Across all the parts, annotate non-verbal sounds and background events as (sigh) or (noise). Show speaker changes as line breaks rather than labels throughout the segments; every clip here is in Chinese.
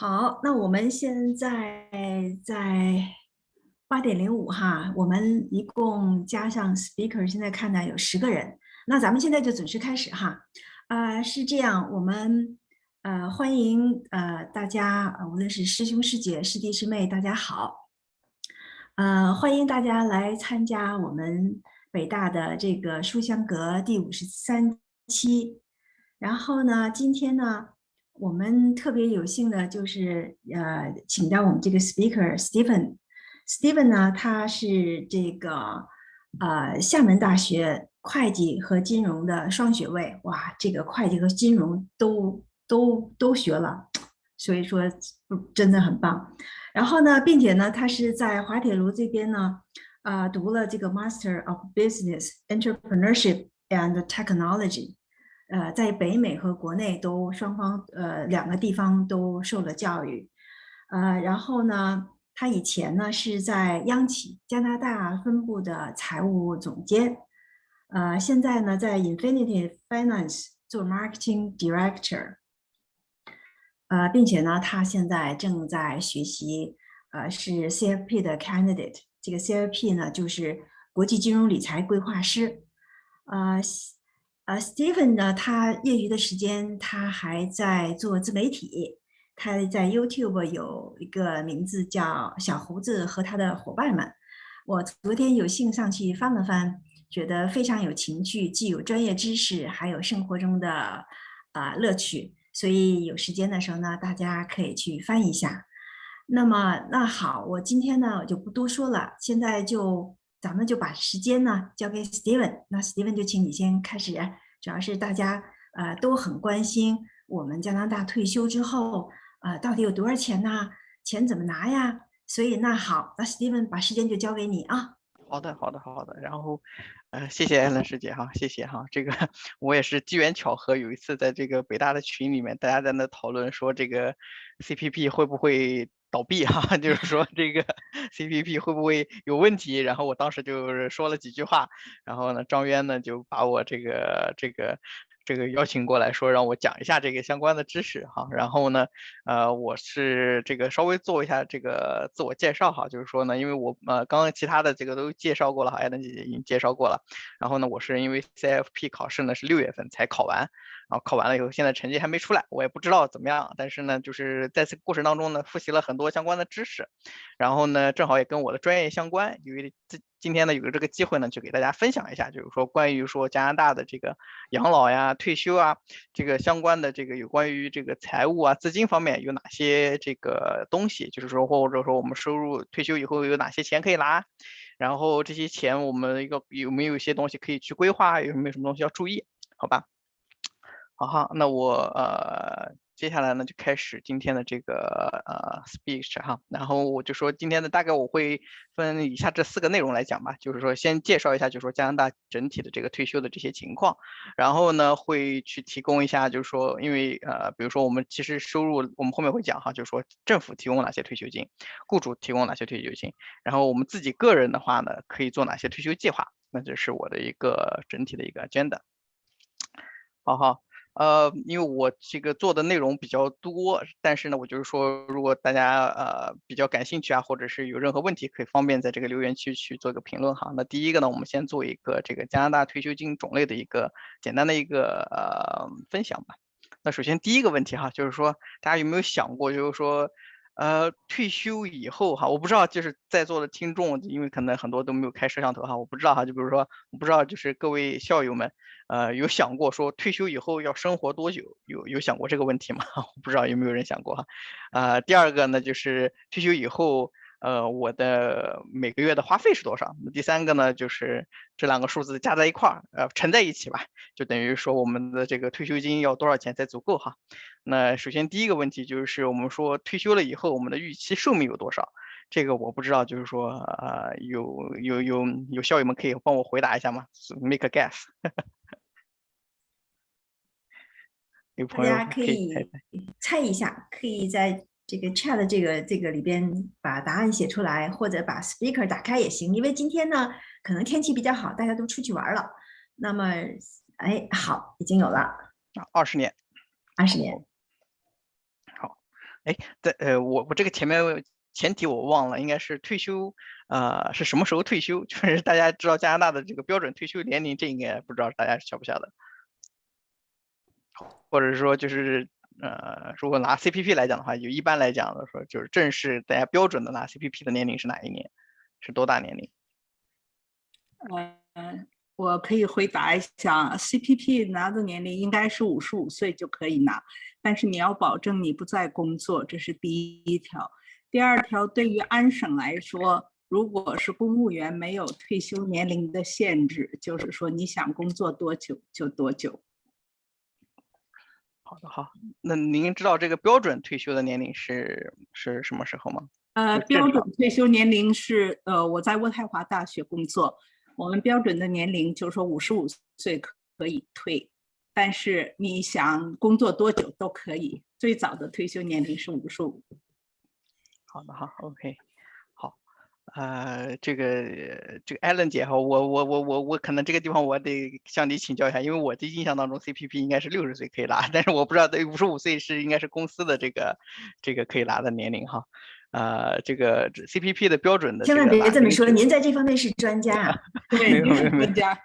好，那我们现在在八点零五哈，我们一共加上 speaker，现在看呢有十个人。那咱们现在就准时开始哈。啊，是这样，我们呃欢迎呃大家，无论是师兄师姐、师弟师妹，大家好。呃，欢迎大家来参加我们北大的这个书香阁第五十三期。然后呢，今天呢。我们特别有幸的就是，呃，请到我们这个 speaker Stephen。Stephen 呢，他是这个，呃，厦门大学会计和金融的双学位。哇，这个会计和金融都都都学了，所以说真的很棒。然后呢，并且呢，他是在滑铁卢这边呢，啊，读了这个 Master of Business Entrepreneurship and Technology。呃，在北美和国内都双方呃两个地方都受了教育，呃，然后呢，他以前呢是在央企加拿大分部的财务总监，呃，现在呢在 Infinity Finance 做 Marketing Director，呃，并且呢，他现在正在学习，呃，是 CFP 的 Candidate，这个 CFP 呢就是国际金融理财规划师，呃。呃，Stephen 呢，他业余的时间他还在做自媒体，他在 YouTube 有一个名字叫小胡子和他的伙伴们。我昨天有幸上去翻了翻，觉得非常有情趣，既有专业知识，还有生活中的啊乐趣。所以有时间的时候呢，大家可以去翻一下。那么，那好，我今天呢我就不多说了，现在就。咱们就把时间呢交给 Steven，那 Steven 就请你先开始。主要是大家呃都很关心我们加拿大退休之后呃到底有多少钱呢？钱怎么拿呀？所以那好，那 Steven 把时间就交给你啊。
好的，好的，好的。然后呃谢谢艾伦师姐哈，谢谢哈。这个我也是机缘巧合，有一次在这个北大的群里面，大家在那讨论说这个 CPP 会不会。倒闭哈，(laughs) 就是说这个 (laughs) CPP 会不会有问题？然后我当时就是说了几句话，然后呢，张渊呢就把我这个这个这个邀请过来说让我讲一下这个相关的知识哈。然后呢，呃，我是这个稍微做一下这个自我介绍哈，就是说呢，因为我呃刚刚其他的这个都介绍过了哈，艾伦姐姐已经介绍过了。然后呢，我是因为 CFP 考试呢是六月份才考完。然后考完了以后，现在成绩还没出来，我也不知道怎么样。但是呢，就是在这个过程当中呢，复习了很多相关的知识，然后呢，正好也跟我的专业相关。因为今今天呢，有个这个机会呢，就给大家分享一下，就是说关于说加拿大的这个养老呀、退休啊，这个相关的这个有关于这个财务啊、资金方面有哪些这个东西，就是说或者说我们收入退休以后有哪些钱可以拿，然后这些钱我们一个有没有一些东西可以去规划，有没有什么东西要注意？好吧？好哈，那我呃接下来呢就开始今天的这个呃 speech 哈，然后我就说今天的大概我会分以下这四个内容来讲吧，就是说先介绍一下，就是说加拿大整体的这个退休的这些情况，然后呢会去提供一下，就是说因为呃比如说我们其实收入我们后面会讲哈，就是说政府提供哪些退休金，雇主提供哪些退休金，然后我们自己个人的话呢可以做哪些退休计划，那这是我的一个整体的一个 agenda。好好。呃，因为我这个做的内容比较多，但是呢，我就是说，如果大家呃比较感兴趣啊，或者是有任何问题，可以方便在这个留言区去做个评论哈。那第一个呢，我们先做一个这个加拿大退休金种类的一个简单的一个呃分享吧。那首先第一个问题哈，就是说大家有没有想过，就是说。呃，退休以后哈，我不知道，就是在座的听众，因为可能很多都没有开摄像头哈，我不知道哈，就比如说，我不知道就是各位校友们，呃，有想过说退休以后要生活多久？有有想过这个问题吗？(laughs) 我不知道有没有人想过哈。呃，第二个呢，就是退休以后。呃，我的每个月的花费是多少？那第三个呢，就是这两个数字加在一块儿，呃，乘在一起吧，就等于说我们的这个退休金要多少钱才足够哈？那首先第一个问题就是我们说退休了以后，我们的预期寿命有多少？这个我不知道，就是说呃，有有有有校友们可以帮我回答一下吗？Make a guess。(laughs) 有朋友
可以猜一下，可以在。这个 chat 这个这个里边把答案写出来，或者把 speaker 打开也行。因为今天呢，可能天气比较好，大家都出去玩了。那么，哎，好，已经有了
二十年，
二十年。
好，哎，在呃，我我这个前面前提我忘了，应该是退休，呃，是什么时候退休？(laughs) 就是大家知道加拿大的这个标准退休年龄，这应该不知道大家晓不晓得？或者说就是，呃，如果拿 CPP 来讲的话，就一般来讲的说，就是正式大家标准的拿 CPP 的年龄是哪一年？是多大年龄？
嗯，我可以回答一下，CPP 拿的年龄应该是五十五岁就可以拿，但是你要保证你不在工作，这是第一条。第二条，对于安省来说，如果是公务员，没有退休年龄的限制，就是说你想工作多久就多久。
好的，好。那您知道这个标准退休的年龄是是什么时候吗？
呃，标准退休年龄是呃，我在渥太华大学工作。我们标准的年龄就是说五十五岁可可以退，但是你想工作多久都可以。最早的退休年龄是五十五。
好的好，OK，好，呃，这个这个艾伦姐哈，我我我我我可能这个地方我得向你请教一下，因为我的印象当中 CPP 应该是六十岁可以拿，但是我不知道对五十五岁是应该是公司的这个这个可以拿的年龄哈。呃，这个 CPP 的标准的，
千万别这么说，您在这方面是专家，(laughs)
对，您是专家。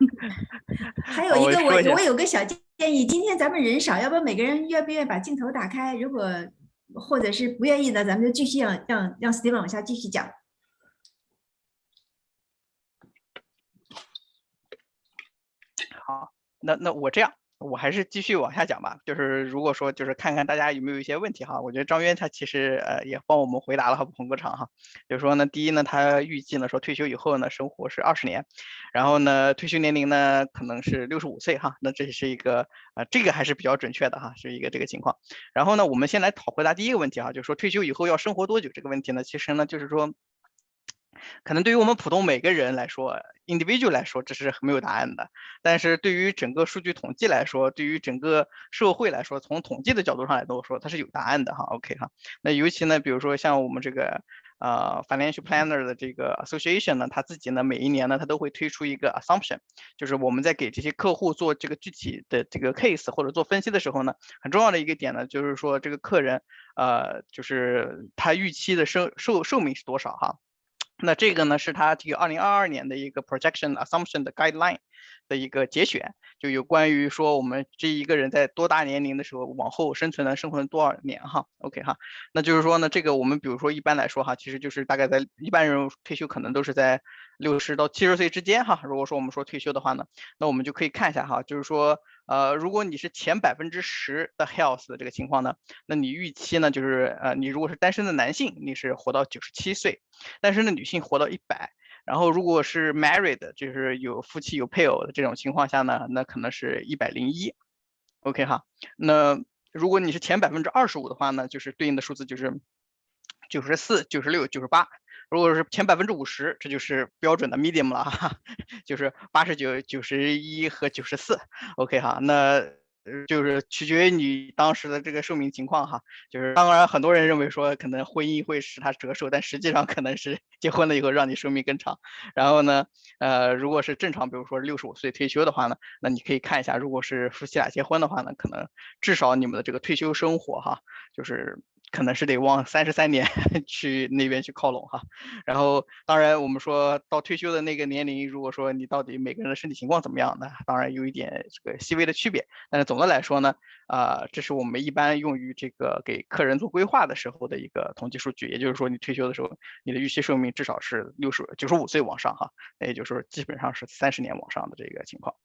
(laughs)
还有一个，我我有个小建议，今天咱们人少，要不每个人愿不愿意把镜头打开？如果或者是不愿意呢，咱们就继续让让让 Steven 往下继续讲。
好，那那我这样。我还是继续往下讲吧，就是如果说就是看看大家有没有一些问题哈，我觉得张渊他其实呃也帮我们回答了哈，捧个场哈。就是说呢，第一呢，他预计呢说退休以后呢生活是二十年，然后呢退休年龄呢可能是六十五岁哈，那这是一个呃这个还是比较准确的哈，是一个这个情况。然后呢，我们先来讨回答第一个问题哈，就是说退休以后要生活多久这个问题呢，其实呢就是说。可能对于我们普通每个人来说，individual 来说，这是没有答案的。但是对于整个数据统计来说，对于整个社会来说，从统计的角度上来说，它是有答案的哈。OK 哈，那尤其呢，比如说像我们这个呃 financial planner 的这个 association 呢，他自己呢每一年呢，他都会推出一个 assumption，就是我们在给这些客户做这个具体的这个 case 或者做分析的时候呢，很重要的一个点呢，就是说这个客人呃，就是他预期的寿寿寿命是多少哈。那这个呢，是他这个二零二二年的一个 projection assumption 的 guideline 的一个节选，就有关于说我们这一个人在多大年龄的时候往后生存能生存多少年哈，OK 哈，那就是说呢，这个我们比如说一般来说哈，其实就是大概在一般人退休可能都是在六十到七十岁之间哈。如果说我们说退休的话呢，那我们就可以看一下哈，就是说。呃，如果你是前百分之十的 health 的这个情况呢，那你预期呢就是呃，你如果是单身的男性，你是活到九十七岁，单身的女性活到一百，然后如果是 married，就是有夫妻有配偶的这种情况下呢，那可能是一百零一，OK 哈，那如果你是前百分之二十五的话呢，就是对应的数字就是九十四、九十六、九十八。如果是前百分之五十，这就是标准的 medium 了哈，(laughs) 就是八十九、九十一和九十四，OK 哈，那就是取决于你当时的这个寿命情况哈，就是当然很多人认为说可能婚姻会使他折寿，但实际上可能是结婚了以后让你寿命更长。然后呢，呃，如果是正常，比如说六十五岁退休的话呢，那你可以看一下，如果是夫妻俩结婚的话呢，可能至少你们的这个退休生活哈，就是。可能是得往三十三年 (laughs) 去那边去靠拢哈，然后当然我们说到退休的那个年龄，如果说你到底每个人的身体情况怎么样呢？当然有一点这个细微的区别，但是总的来说呢，啊，这是我们一般用于这个给客人做规划的时候的一个统计数据，也就是说你退休的时候，你的预期寿命至少是六十九十五岁往上哈，那也就是说基本上是三十年往上的这个情况。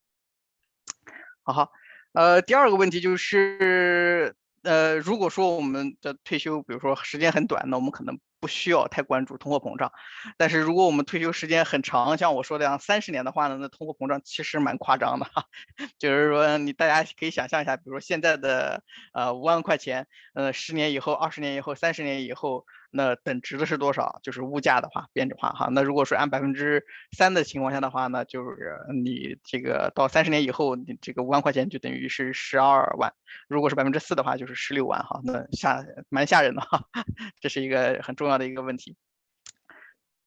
好好，呃，第二个问题就是。呃，如果说我们的退休，比如说时间很短，那我们可能不需要太关注通货膨胀。但是如果我们退休时间很长，像我说的样三十年的话呢，那通货膨胀其实蛮夸张的哈。(laughs) 就是说，你大家可以想象一下，比如说现在的呃五万块钱，呃十年以后、二十年以后、三十年以后。那等值的是多少？就是物价的话，变质化哈。那如果是按百分之三的情况下的话呢，就是你这个到三十年以后，你这个五万块钱就等于是十二万。如果是百分之四的话，就是十六万哈。那吓蛮吓人的哈，(laughs) 这是一个很重要的一个问题。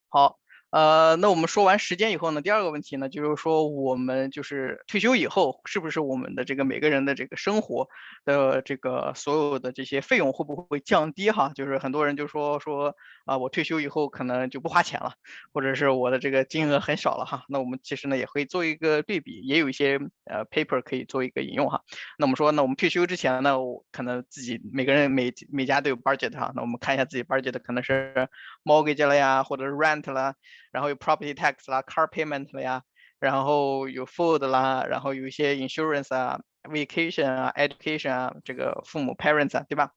好，呃，那我们说完时间以后呢，第二个问题呢，就是说我们就是退休以后，是不是我们的这个每个人的这个生活的这个所有的这些费用会不会降低哈？就是很多人就说说啊，我退休以后可能就不花钱了，或者是我的这个金额很少了哈。那我们其实呢也会做一个对比，也有一些呃 paper 可以做一个引用哈。那我们说，那我们退休之前呢，我可能自己每个人每每家都有 budget 哈。那我们看一下自己 budget 可能是 mortgage 了呀，或者是 rent 了。然后有 property tax 啦，car payment 了呀，然后有 food 啦，然后有一些 insurance 啊，vacation 啊，education 啊，这个父母 parents 啊，对吧？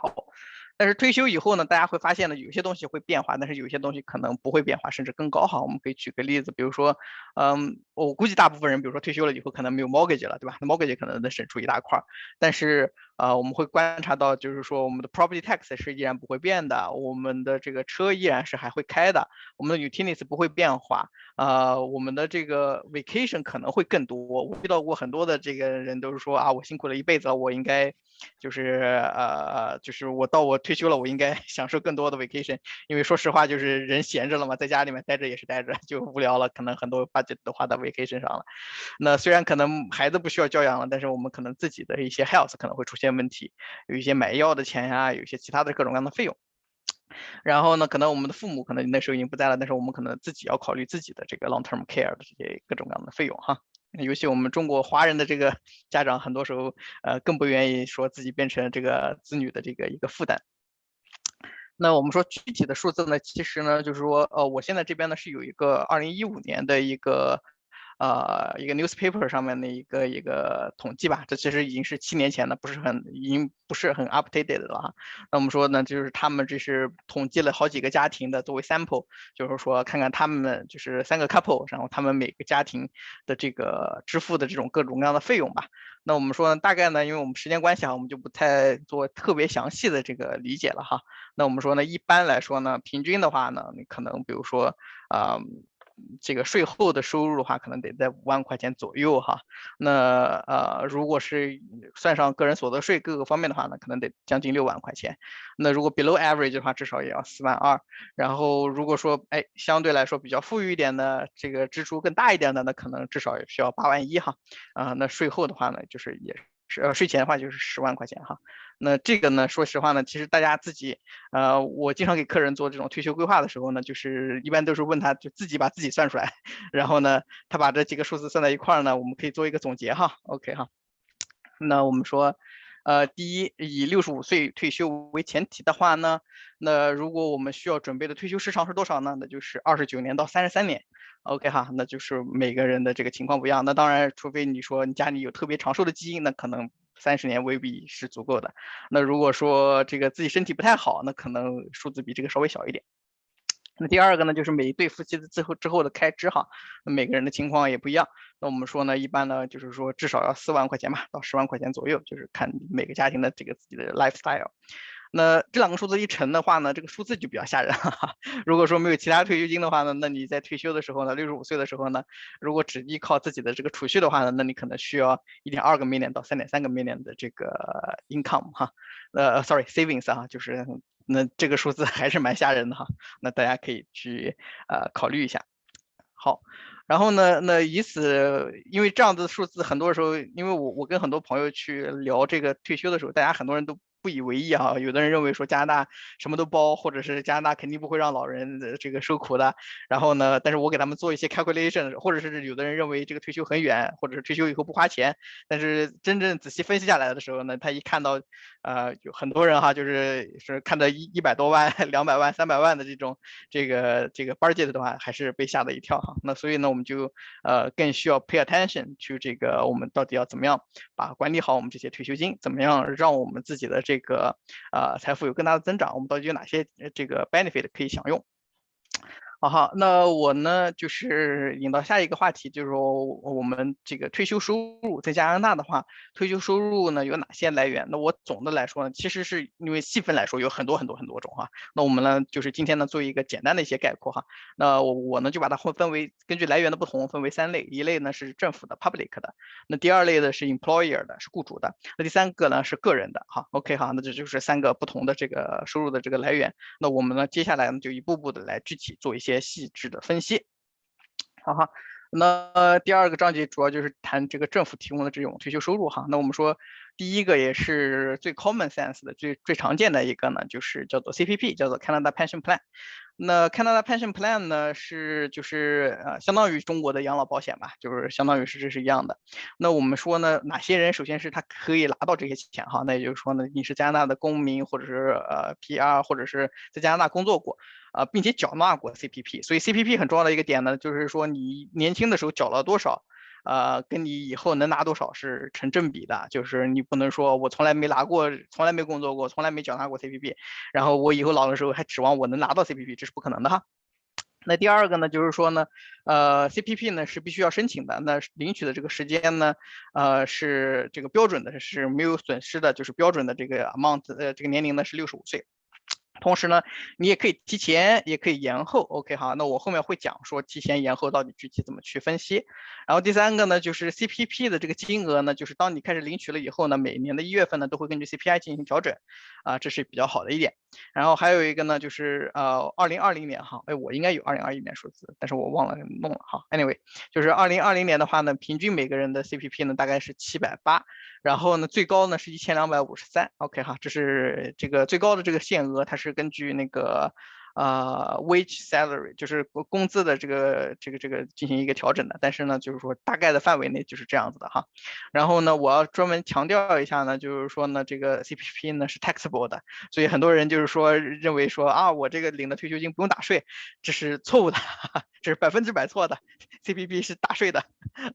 好。 但是退休以后呢，大家会发现呢，有些东西会变化，但是有些东西可能不会变化，甚至更高哈。我们可以举个例子，比如说，嗯，我估计大部分人，比如说退休了以后可能没有 mortgage 了，对吧？那 mortgage 可能能省出一大块，但是呃，我们会观察到，就是说我们的 property tax 是依然不会变的，我们的这个车依然是还会开的，我们的 utilities 不会变化，呃，我们的这个 vacation 可能会更多。我遇到过很多的这个人都是说啊，我辛苦了一辈子了，我应该。就是呃，就是我到我退休了，我应该 (laughs) 享受更多的 vacation，因为说实话，就是人闲着了嘛，在家里面待着也是待着，(laughs) 就无聊了，可能很多 budget 都花到 vacation 上了。那虽然可能孩子不需要教养了，但是我们可能自己的一些 health 可能会出现问题，有一些买药的钱呀，有一些其他的各种各样的费用。然后呢，可能我们的父母可能那时候已经不在了，但是我们可能自己要考虑自己的这个 long term care 的这些各种各样的费用哈。尤其我们中国华人的这个家长，很多时候呃更不愿意说自己变成这个子女的这个一个负担。那我们说具体的数字呢，其实呢就是说，呃，我现在这边呢是有一个二零一五年的一个。呃，一个 newspaper 上面的一个一个统计吧，这其实已经是七年前的，不是很已经不是很 updated 了哈。那我们说呢，就是他们这是统计了好几个家庭的作为 sample，就是说看看他们就是三个 couple，然后他们每个家庭的这个支付的这种各种各样的费用吧。那我们说呢，大概呢，因为我们时间关系啊，我们就不太做特别详细的这个理解了哈。那我们说呢，一般来说呢，平均的话呢，你可能比如说啊。这个税后的收入的话，可能得在五万块钱左右哈。那呃，如果是算上个人所得税各个方面的话呢，可能得将近六万块钱。那如果 below average 的话，至少也要四万二。然后如果说哎，相对来说比较富裕一点的，这个支出更大一点的，那可能至少也需要八万一哈。啊，那税后的话呢，就是也是呃税前的话就是十万块钱哈。那这个呢，说实话呢，其实大家自己，呃，我经常给客人做这种退休规划的时候呢，就是一般都是问他就自己把自己算出来，(laughs) 然后呢，他把这几个数字算在一块儿呢，我们可以做一个总结哈，OK 哈。那我们说，呃，第一，以六十五岁退休为前提的话呢，那如果我们需要准备的退休时长是多少呢？那就是二十九年到三十三年，OK 哈，那就是每个人的这个情况不一样。那当然，除非你说你家里有特别长寿的基因，那可能。三十年未必是足够的。那如果说这个自己身体不太好，那可能数字比这个稍微小一点。那第二个呢，就是每一对夫妻的最后之后的开支哈，每个人的情况也不一样。那我们说呢，一般呢就是说至少要四万块钱吧，到十万块钱左右，就是看每个家庭的这个自己的 lifestyle。那这两个数字一乘的话呢，这个数字就比较吓人哈。(laughs) 如果说没有其他退休金的话呢，那你在退休的时候呢，六十五岁的时候呢，如果只依靠自己的这个储蓄的话呢，那你可能需要一点二个 million 到三点三个 million 的这个 income 哈，呃，sorry savings 哈，就是那这个数字还是蛮吓人的哈。那大家可以去呃考虑一下。好，然后呢，那以此因为这样的数字，很多时候因为我我跟很多朋友去聊这个退休的时候，大家很多人都。不以为意啊，有的人认为说加拿大什么都包，或者是加拿大肯定不会让老人这个受苦的。然后呢，但是我给他们做一些 calculation，或者是有的人认为这个退休很远，或者是退休以后不花钱。但是真正仔细分析下来的时候呢，他一看到，呃，有很多人哈，就是是看到一一百多万、(laughs) 两百万、三百万的这种这个这个 budget 的话，还是被吓了一跳哈。那所以呢，我们就呃更需要 pay attention 去这个我们到底要怎么样把管理好我们这些退休金，怎么样让我们自己的这这个呃财富有更大的增长，我们到底有哪些这个 benefit 可以享用？好好，那我呢就是引到下一个话题，就是说我们这个退休收入在加拿大的话，退休收入呢有哪些来源？那我总的来说呢，其实是因为细分来说有很多很多很多种哈。那我们呢就是今天呢做一个简单的一些概括哈。那我我呢就把它分分为根据来源的不同分为三类，一类呢是政府的 public 的，那第二类的是 employer 的，是雇主的，那第三个呢是个人的哈。OK 哈，那这就是三个不同的这个收入的这个来源。那我们呢接下来呢就一步步的来具体做一些。别细致的分析。好哈，那第二个章节主要就是谈这个政府提供的这种退休收入哈。那我们说。第一个也是最 common sense 的、最最常见的一个呢，就是叫做 CPP，叫做 Canada Pension Plan。那 Canada Pension Plan 呢，是就是呃，相当于中国的养老保险吧，就是相当于是这是一样的。那我们说呢，哪些人首先是他可以拿到这些钱哈？那也就是说呢，你是加拿大的公民，或者是呃 PR，或者是在加拿大工作过啊，并且缴纳过 CPP。所以 CPP 很重要的一个点呢，就是说你年轻的时候缴了多少。呃，跟你以后能拿多少是成正比的，就是你不能说我从来没拿过，从来没工作过，从来没缴纳过 CPP，然后我以后老的时候还指望我能拿到 CPP，这是不可能的哈。那第二个呢，就是说呢，呃，CPP 呢是必须要申请的，那领取的这个时间呢，呃，是这个标准的，是没有损失的，就是标准的这个 amount，呃，这个年龄呢是六十五岁。同时呢，你也可以提前，也可以延后。OK，好，那我后面会讲说提前延后到底具体怎么去分析。然后第三个呢，就是 CPP 的这个金额呢，就是当你开始领取了以后呢，每年的一月份呢都会根据 CPI 进行调整，啊，这是比较好的一点。然后还有一个呢，就是呃，二零二零年哈，哎，我应该有二零二一年数字，但是我忘了弄了哈。Anyway，就是二零二零年的话呢，平均每个人的 CPP 呢大概是七百八，然后呢最高呢是一千两百五十三。OK 哈，这是这个最高的这个限额，它是。根据那个。呃，wage salary 就是工资的这个这个这个进行一个调整的，但是呢，就是说大概的范围内就是这样子的哈。然后呢，我要专门强调一下呢，就是说呢，这个 CPP 呢是 taxable 的，所以很多人就是说认为说啊，我这个领的退休金不用打税，这是错误的，这是百分之百错的，CPP 是打税的。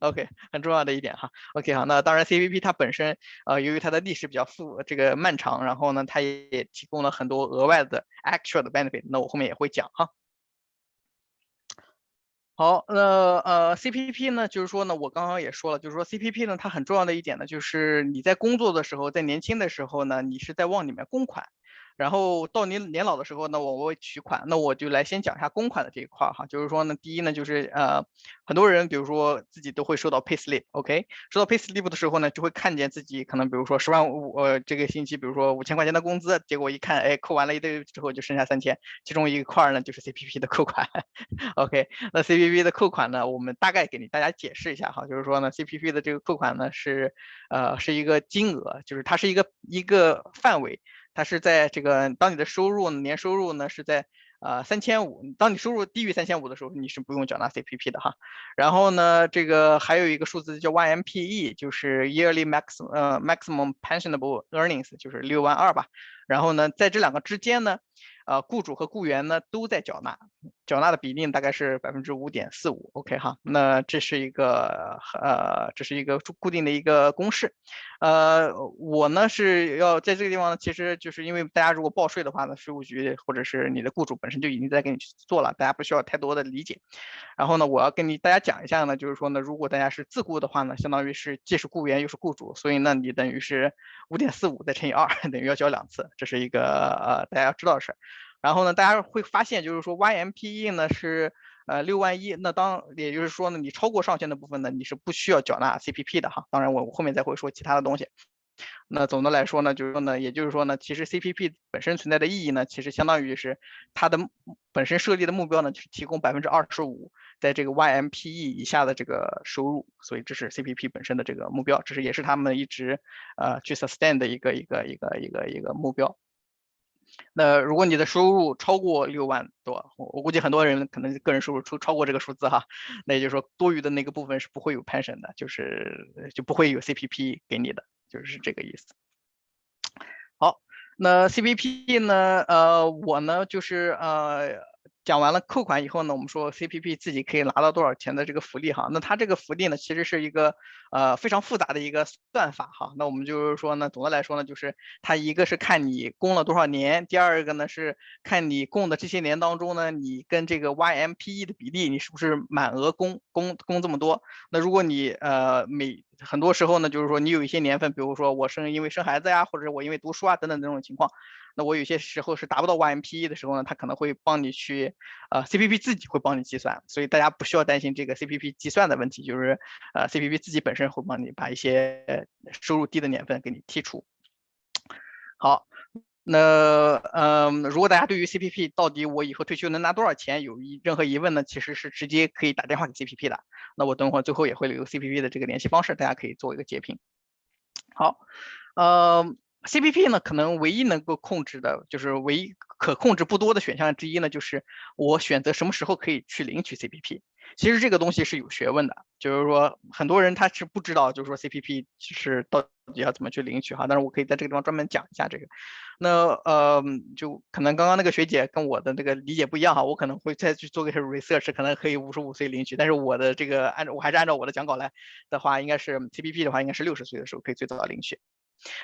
OK，很重要的一点哈。OK 好，那当然 CPP 它本身呃，由于它的历史比较复这个漫长，然后呢，它也提供了很多额外的 actual 的 benefit，那我。后面也会讲哈。好，那呃，CPP 呢，就是说呢，我刚刚也说了，就是说 CPP 呢，它很重要的一点呢，就是你在工作的时候，在年轻的时候呢，你是在往里面供款。然后到您年老的时候呢，我会取款。那我就来先讲一下公款的这一块儿哈，就是说呢，第一呢，就是呃，很多人比如说自己都会收到 pay slip，OK，收到 pay slip 的时候呢，就会看见自己可能比如说十万五，呃，这个星期比如说五千块钱的工资，结果一看，哎，扣完了一堆之后就剩下三千，其中一块儿呢就是 CPP 的扣款，(laughs) OK，那 CPP 的扣款呢，我们大概给你大家解释一下哈，就是说呢，CPP 的这个扣款呢是呃是一个金额，就是它是一个一个范围。它是在这个，当你的收入年收入呢是在呃三千五，当你收入低于三千五的时候，你是不用缴纳 CPP 的哈。然后呢，这个还有一个数字叫 YMPE，就是 Yearly Max 呃 Maximum Pensionable Earnings，就是六万二吧。然后呢，在这两个之间呢。呃，雇主和雇员呢都在缴纳，缴纳的比例大概是百分之五点四五，OK 哈，那这是一个呃，这是一个固定的一个公式，呃，我呢是要在这个地方呢，其实就是因为大家如果报税的话呢，税务局或者是你的雇主本身就已经在给你去做了，大家不需要太多的理解。然后呢，我要跟你大家讲一下呢，就是说呢，如果大家是自雇的话呢，相当于是既是雇员又是雇主，所以呢，你等于是五点四五再乘以二，(laughs) 等于要交两次，这是一个呃大家要知道的事儿。然后呢，大家会发现，就是说 YMPE 呢是呃六万一，那当也就是说呢，你超过上限的部分呢，你是不需要缴纳 CPP 的哈。当然，我我后面再会说其他的东西。那总的来说呢，就是说呢，也就是说呢，其实 CPP 本身存在的意义呢，其实相当于是它的本身设立的目标呢，去提供百分之二十五在这个 YMPE 以下的这个收入，所以这是 CPP 本身的这个目标，这是也是他们一直呃去 sustain 的一个一个一个一个一个目标。那如果你的收入超过六万多，我我估计很多人可能个人收入超超过这个数字哈，(laughs) 那也就是说多余的那个部分是不会有 pension 的，就是就不会有 CPP 给你的，就是这个意思。好，那 CPP 呢？呃，我呢就是呃。讲完了扣款以后呢，我们说 CPP 自己可以拿到多少钱的这个福利哈，那它这个福利呢，其实是一个呃非常复杂的一个算法哈。那我们就是说呢，总的来说呢，就是它一个是看你供了多少年，第二个呢是看你供的这些年当中呢，你跟这个 YMPE 的比例，你是不是满额供供供这么多？那如果你呃每很多时候呢，就是说你有一些年份，比如说我生因为生孩子呀，或者我因为读书啊等等这种情况。那我有些时候是达不到 YMPE 的时候呢，他可能会帮你去，呃，CPP 自己会帮你计算，所以大家不需要担心这个 CPP 计算的问题，就是，呃，CPP 自己本身会帮你把一些收入低的年份给你剔除。好，那嗯，如果大家对于 CPP 到底我以后退休能拿多少钱有一任何疑问呢，其实是直接可以打电话给 CPP 的。那我等会儿最后也会留 CPP 的这个联系方式，大家可以做一个截屏。好，呃，CPP 呢，可能唯一能够控制的就是唯一可控制不多的选项之一呢，就是我选择什么时候可以去领取 CPP。其实这个东西是有学问的，就是说很多人他是不知道，就是说 CPP 是到底要怎么去领取哈。但是我可以在这个地方专门讲一下这个。那呃，就可能刚刚那个学姐跟我的那个理解不一样哈，我可能会再去做个 research，可能可以五十五岁领取。但是我的这个按照我还是按照我的讲稿来的话，应该是 CPP 的话，应该是六十岁的时候可以最早领取。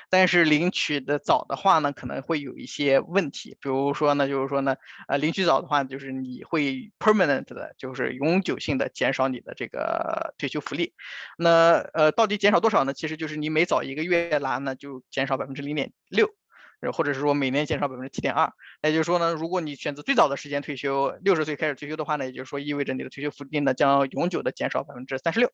但是领取的早的话呢，可能会有一些问题，比如说呢，就是说呢，呃，领取早的话，就是你会 permanent 的，就是永久性的减少你的这个退休福利。那呃，到底减少多少呢？其实就是你每早一个月拿呢，就减少百分之零点六，或者是说每年减少百分之七点二。也就是说呢，如果你选择最早的时间退休，六十岁开始退休的话呢，也就是说意味着你的退休福利呢将永久的减少百分之三十六。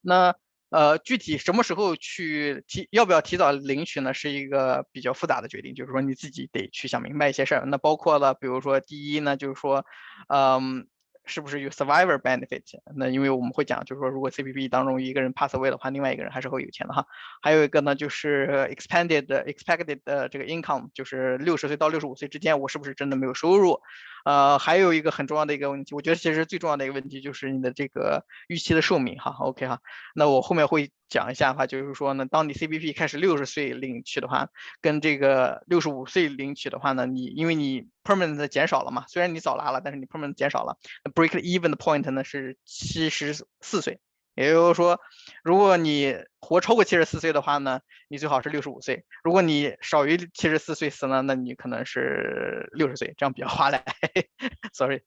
那呃，具体什么时候去提，要不要提早领取呢？是一个比较复杂的决定，就是说你自己得去想明白一些事儿。那包括了，比如说第一呢，就是说，嗯。是不是有 survivor benefit？那因为我们会讲，就是说如果 CPP 当中一个人 pass away 的话，另外一个人还是会有钱的哈。还有一个呢，就是 expanded expected 的这个 income，就是六十岁到六十五岁之间，我是不是真的没有收入？呃，还有一个很重要的一个问题，我觉得其实最重要的一个问题就是你的这个预期的寿命哈。OK 哈，那我后面会。讲一下哈，就是说呢，当你 CBP 开始六十岁领取的话，跟这个六十五岁领取的话呢，你因为你 permanent 减少了嘛，虽然你早拿了，但是你 permanent 减少了，break even 的 point 呢是七十四岁，也就是说，如果你活超过七十四岁的话呢，你最好是六十五岁；如果你少于七十四岁死呢，那你可能是六十岁，这样比较划来。(laughs) Sorry，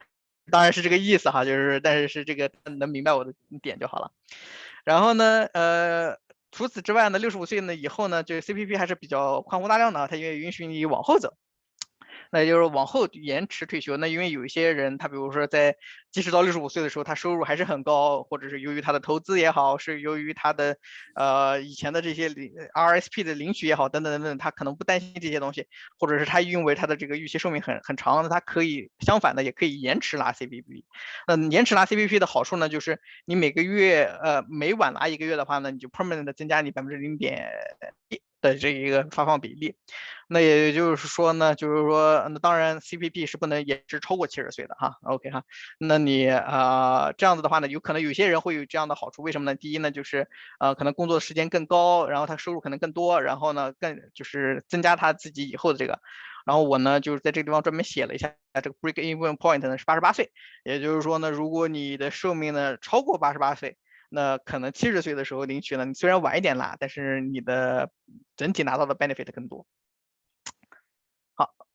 当然是这个意思哈，就是但是是这个能明白我的点就好了。然后呢，呃，除此之外呢，六十五岁呢以后呢，就 CPP 还是比较宽宏大量的，它也允许你往后走。那就是往后延迟退休，那因为有一些人，他比如说在即使到六十五岁的时候，他收入还是很高，或者是由于他的投资也好，是由于他的呃以前的这些领 RSP 的领取也好，等等等等，他可能不担心这些东西，或者是他因为他的这个预期寿命很很长，那他可以相反的也可以延迟拿 CPP。那延迟拿 CPP 的好处呢，就是你每个月呃每晚拿一个月的话呢，你就 permanent 的增加你百分之零点一。的这一个发放比例，那也就是说呢，就是说，那当然 CPP 是不能延迟超过七十岁的哈，OK 哈，那你啊这样子的话呢，有可能有些人会有这样的好处，为什么呢？第一呢，就是呃可能工作时间更高，然后他收入可能更多，然后呢更就是增加他自己以后的这个，然后我呢就是在这个地方专门写了一下，这个 break even point 呢是八十八岁，也就是说呢，如果你的寿命呢超过八十八岁。那可能七十岁的时候领取了，你虽然晚一点拿，但是你的整体拿到的 benefit 更多。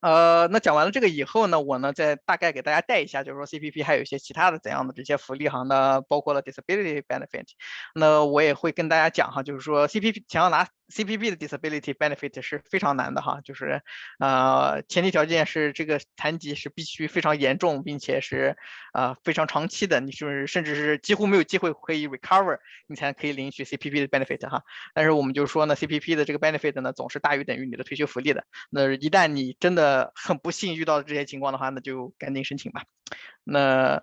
呃，那讲完了这个以后呢，我呢再大概给大家带一下，就是说 CPP 还有一些其他的怎样的这些福利哈，那包括了 disability benefit。那我也会跟大家讲哈，就是说 CPP 想要拿。CPP 的 disability benefit 是非常难的哈，就是呃前提条件是这个残疾是必须非常严重，并且是呃非常长期的，你是甚至是几乎没有机会可以 recover，你才可以领取 CPP 的 benefit 哈。但是我们就说呢，CPP 的这个 benefit 呢总是大于等于你的退休福利的。那一旦你真的呃 (laughs) 很不幸遇到这些情况的话，那就赶紧申请吧。那。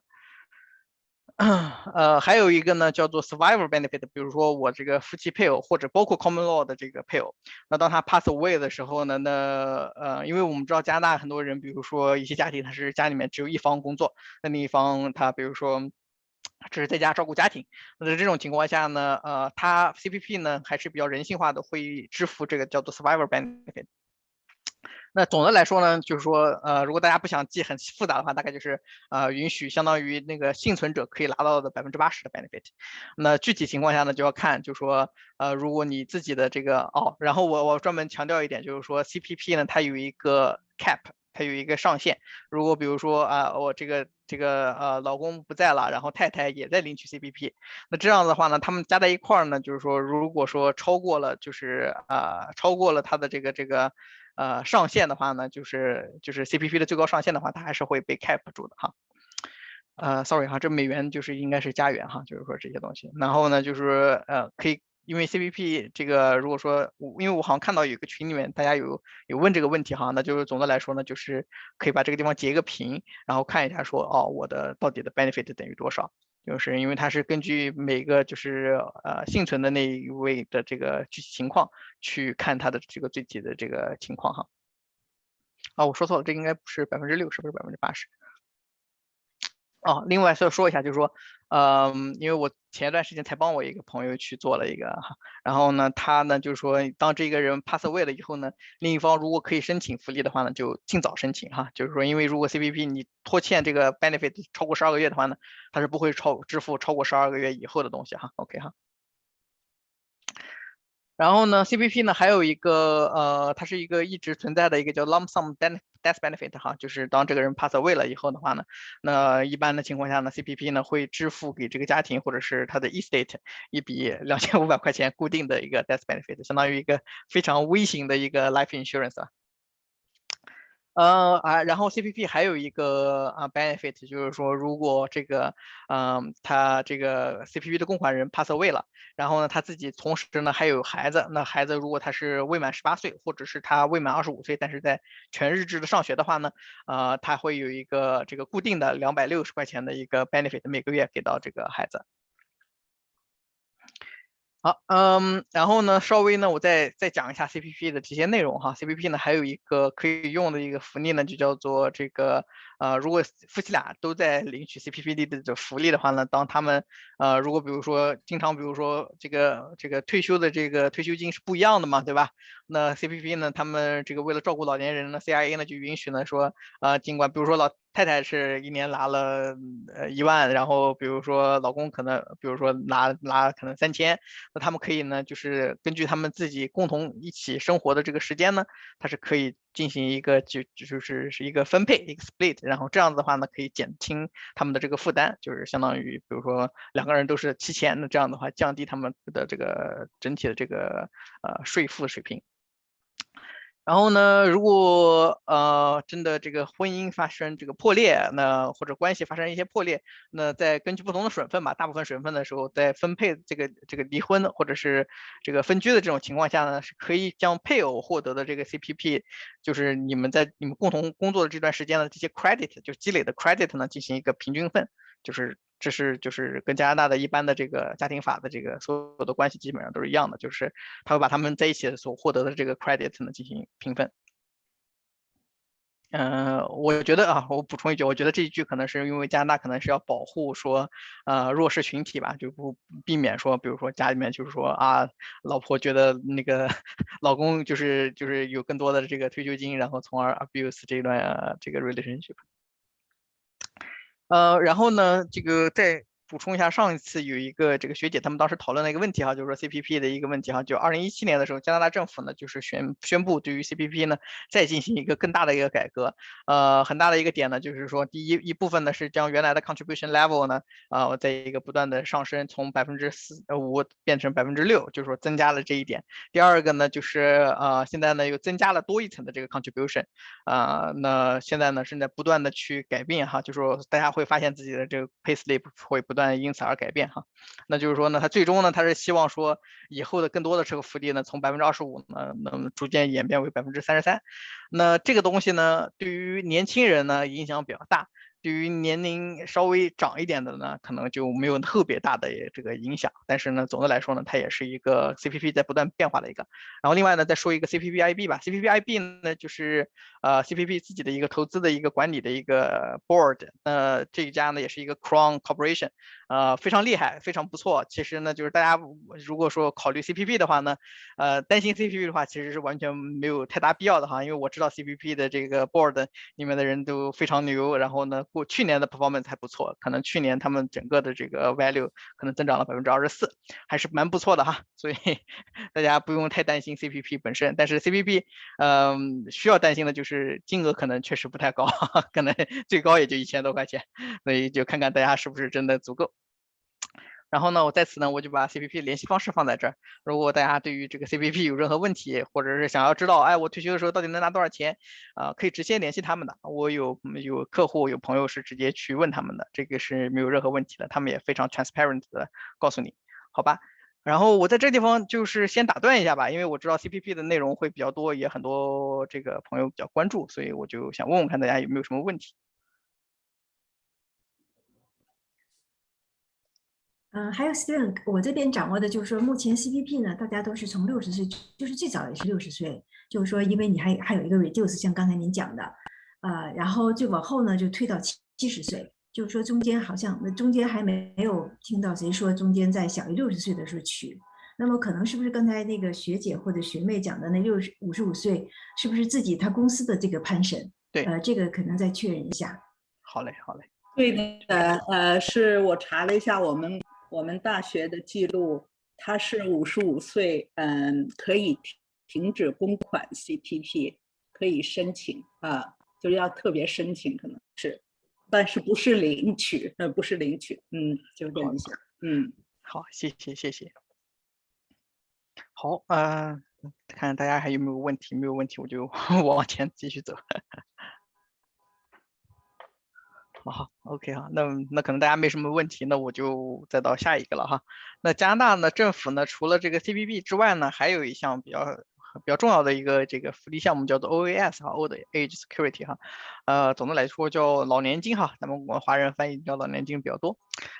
(coughs) 呃，还有一个呢，叫做 survivor benefit，比如说我这个夫妻配偶或者包括 common law 的这个配偶，那当他 pass away 的时候呢，那呃，因为我们知道加拿大很多人，比如说一些家庭他是家里面只有一方工作，那另一方他比如说只是在家照顾家庭，那在这种情况下呢，呃，他 CPP 呢还是比较人性化的，会支付这个叫做 survivor benefit。那总的来说呢，就是说，呃，如果大家不想记很复杂的话，大概就是，呃，允许相当于那个幸存者可以拿到的百分之八十的 benefit。那具体情况下呢，就要看，就是说，呃，如果你自己的这个哦，然后我我专门强调一点，就是说 CPP 呢，它有一个 cap，它有一个上限。如果比如说啊，我这个这个呃老公不在了，然后太太也在领取 CPP，那这样的话呢，他们加在一块儿呢，就是说，如果说超过了，就是啊，超过了他的这个这个。呃，上限的话呢，就是就是 CPP 的最高上限的话，它还是会被 cap 住的哈。呃，sorry 哈，这美元就是应该是加元哈，就是说这些东西。然后呢，就是呃，可以。因为 CPP 这个，如果说因为我好像看到有个群里面大家有有问这个问题哈，那就是总的来说呢，就是可以把这个地方截个屏，然后看一下说哦，我的到底的 benefit 等于多少？就是因为它是根据每个就是呃幸存的那一位的这个具体情况去看他的这个具体的这个情况哈。啊，我说错了，这应该不是百分之六，十不是百分之八十？哦，另外再说一下，就是说，嗯，因为我前一段时间才帮我一个朋友去做了一个，然后呢，他呢就是说，当这个人 pass away 了以后呢，另一方如果可以申请福利的话呢，就尽早申请哈，就是说，因为如果 CPP 你拖欠这个 benefit 超过十二个月的话呢，他是不会超支付超过十二个月以后的东西哈，OK 哈。然后呢，CPP 呢还有一个呃，它是一个一直存在的一个叫 lump sum death benefit 哈，就是当这个人 pass away 了以后的话呢，那一般的情况下呢，CPP 呢会支付给这个家庭或者是他的 estate 一笔两千五百块钱固定的一个 death benefit，相当于一个非常微型的一个 life insurance 啊。呃啊，然后 CPP 还有一个啊 benefit，就是说如果这个嗯他这个 CPP 的供款人 pass away 了，然后呢他自己同时呢还有孩子，那孩子如果他是未满十八岁，或者是他未满二十五岁，但是在全日制的上学的话呢，呃他会有一个这个固定的两百六十块钱的一个 benefit，每个月给到这个孩子。好，嗯，然后呢，稍微呢，我再再讲一下 CPP 的这些内容哈。CPP 呢还有一个可以用的一个福利呢，就叫做这个，呃，如果夫妻俩都在领取 CPP 的这福利的话呢，当他们，呃，如果比如说经常，比如说这个这个退休的这个退休金是不一样的嘛，对吧？那 CPP 呢，他们这个为了照顾老年人呢，CIA 呢就允许呢说，呃，尽管比如说老太太是一年拿了呃一万，然后比如说老公可能比如说拿拿可能三千，那他们可以呢就是根据他们自己共同一起生活的这个时间呢，它是可以进行一个就就是是一个分配，explit，然后这样子的话呢可以减轻他们的这个负担，就是相当于比如说两个人都是七千，那这样的话降低他们的这个整体的这个呃税负水平。然后呢，如果呃真的这个婚姻发生这个破裂，那或者关系发生一些破裂，那在根据不同的省份吧，大部分省份的时候，在分配这个这个离婚或者是这个分居的这种情况下呢，是可以将配偶获得的这个 CPP，就是你们在你们共同工作的这段时间的这些 credit，就积累的 credit 呢，进行一个平均分，就是。这是就是跟加拿大的一般的这个家庭法的这个所有的关系基本上都是一样的，就是他会把他们在一起所获得的这个 credit 呢进行平分。嗯，我觉得啊，我补充一句，我觉得这一句可能是因为加拿大可能是要保护说，呃，弱势群体吧，就不避免说，比如说家里面就是说啊，老婆觉得那个 (laughs) 老公就是就是有更多的这个退休金，然后从而 abuse 这段这个 relationship。呃，然后呢，这个在。补充一下，上一次有一个这个学姐，他们当时讨论了一个问题哈，就是说 CPP 的一个问题哈，就二零一七年的时候，加拿大政府呢就是宣宣布对于 CPP 呢再进行一个更大的一个改革，呃，很大的一个点呢就是说，第一一部分呢是将原来的 contribution level 呢啊，在一个不断的上升，从百分之四呃五变成百分之六，就是说增加了这一点。第二个呢就是呃现在呢又增加了多一层的这个 contribution，啊，那现在呢正在不断的去改变哈，就是说大家会发现自己的这个 payslip 会不断。因此而改变哈，那就是说呢，他最终呢，他是希望说以后的更多的这个福利呢，从百分之二十五呢，能逐渐演变为百分之三十三。那这个东西呢，对于年轻人呢，影响比较大。对于年龄稍微长一点的呢，可能就没有特别大的这个影响。但是呢，总的来说呢，它也是一个 CPP 在不断变化的一个。然后另外呢，再说一个 CPPIB 吧。CPPIB 呢，就是呃 CPP 自己的一个投资的一个管理的一个 board。那这一家呢，也是一个 Crown Corporation，呃，非常厉害，非常不错。其实呢，就是大家如果说考虑 CPP 的话呢，呃，担心 CPP 的话，其实是完全没有太大必要的哈。因为我知道 CPP 的这个 board 里面的人都非常牛，然后呢。过去年的 performance 还不错，可能去年他们整个的这个 value 可能增长了百分之二十四，还是蛮不错的哈，所以 (laughs) 大家不用太担心 CPP 本身，但是 CPP，嗯，需要担心的就是金额可能确实不太高，(laughs) 可能最高也就一千多块钱，所以就看看大家是不是真的足够。然后呢，我在此呢，我就把 CPP 联系方式放在这儿。如果大家对于这个 CPP 有任何问题，或者是想要知道，哎，我退休的时候到底能拿多少钱，啊，可以直接联系他们的。我有有客户有朋友是直接去问他们的，这个是没有任何问题的，他们也非常 transparent 的告诉你，好吧？然后我在这地方就是先打断一下吧，因为我知道 CPP 的内容会比较多，也很多这个朋友比较关注，所以我就想问问看大家有没有什么问题。
嗯，还有 Steven，我这边掌握的就是说，目前 CPP 呢，大家都是从六十岁，就是最早也是六十岁，就是说，因为你还还有一个 reduce，像刚才您讲的，呃，然后就往后呢就推到七七十岁，就是说中间好像那中间还没没有听到谁说中间在小于六十岁的时候取，那么可能是不是刚才那个学姐或者学妹讲的那六十五十五岁，是不是自己他公司的这个潘审？
对，
呃，这个可能再确认一下。
好嘞，好嘞。
对的，呃，是我查了一下我们。我们大学的记录，他是五十五岁，嗯，可以停停止公款 CPP，可以申请啊，就是要特别申请，可能是，但是不是领取，呃，不是领取，嗯，就这样想，嗯，
好，谢谢谢谢，好，嗯，看大家还有没有问题，没有问题我就 (laughs) 往前继续走。(laughs) 好，OK 哈，那那可能大家没什么问题，那我就再到下一个了哈。那加拿大呢，政府呢，除了这个 CPP 之外呢，还有一项比较比较重要的一个这个福利项目，叫做 OAS 哈，Old Age Security 哈。呃，总的来说叫老年金哈，咱们我们华人翻译叫老年金比较多。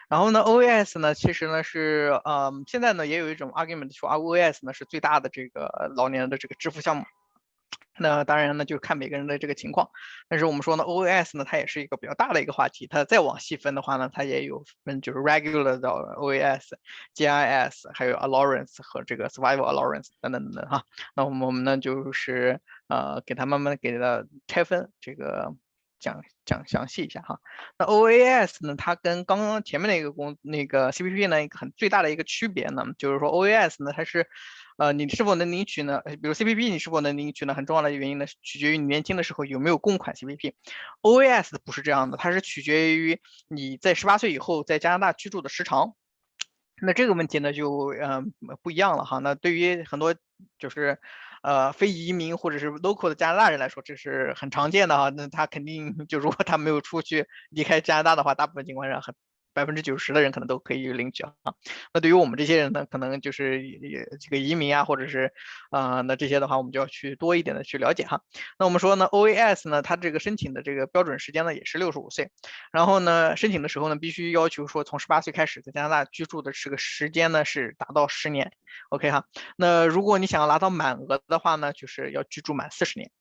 然后呢，OAS 呢，其实呢是，嗯，现在呢也有一种 argument 说，OAS 呢是最大的这个老年的这个支付项目。(tsk) 那当然呢，就看每个人的这个情况。但是我们说呢，OAS 呢，它也是一个比较大的一个话题。它再往细分的话呢，它也有分，就是 regular 的 OAS、GIS，还有 allowance 和这个 survival allowance 等等等等哈。那我们呢，就是呃，给它慢慢给它拆分，这个讲讲详细一下哈。那 OAS 呢，它跟刚刚前面那个工那个 CPP 呢，一个很最大的一个区别呢，就是说 OAS 呢，它是。呃，你是否能领取呢？比如 CPP，你是否能领取呢？很重要的原因呢，取决于你年轻的时候有没有供款 CPP。OAS 不是这样的，它是取决于你在十八岁以后在加拿大居住的时长。那这个问题呢，就嗯不一样了哈。那对于很多就是呃非移民或者是 local 的加拿大人来说，这是很常见的哈。那他肯定就如果他没有出去离开加拿大的话，大部分情况下很。百分之九十的人可能都可以领取啊，那对于我们这些人呢，可能就是这个移民啊，或者是啊，那这些的话，我们就要去多一点的去了解哈。那我们说呢，OAS 呢，它这个申请的这个标准时间呢，也是六十五岁，然后呢，申请的时候呢，必须要求说从十八岁开始在加拿大居住的这个时间呢是达到十年，OK 哈。那如果你想要拿到满额的话呢，就是要居住满四十年。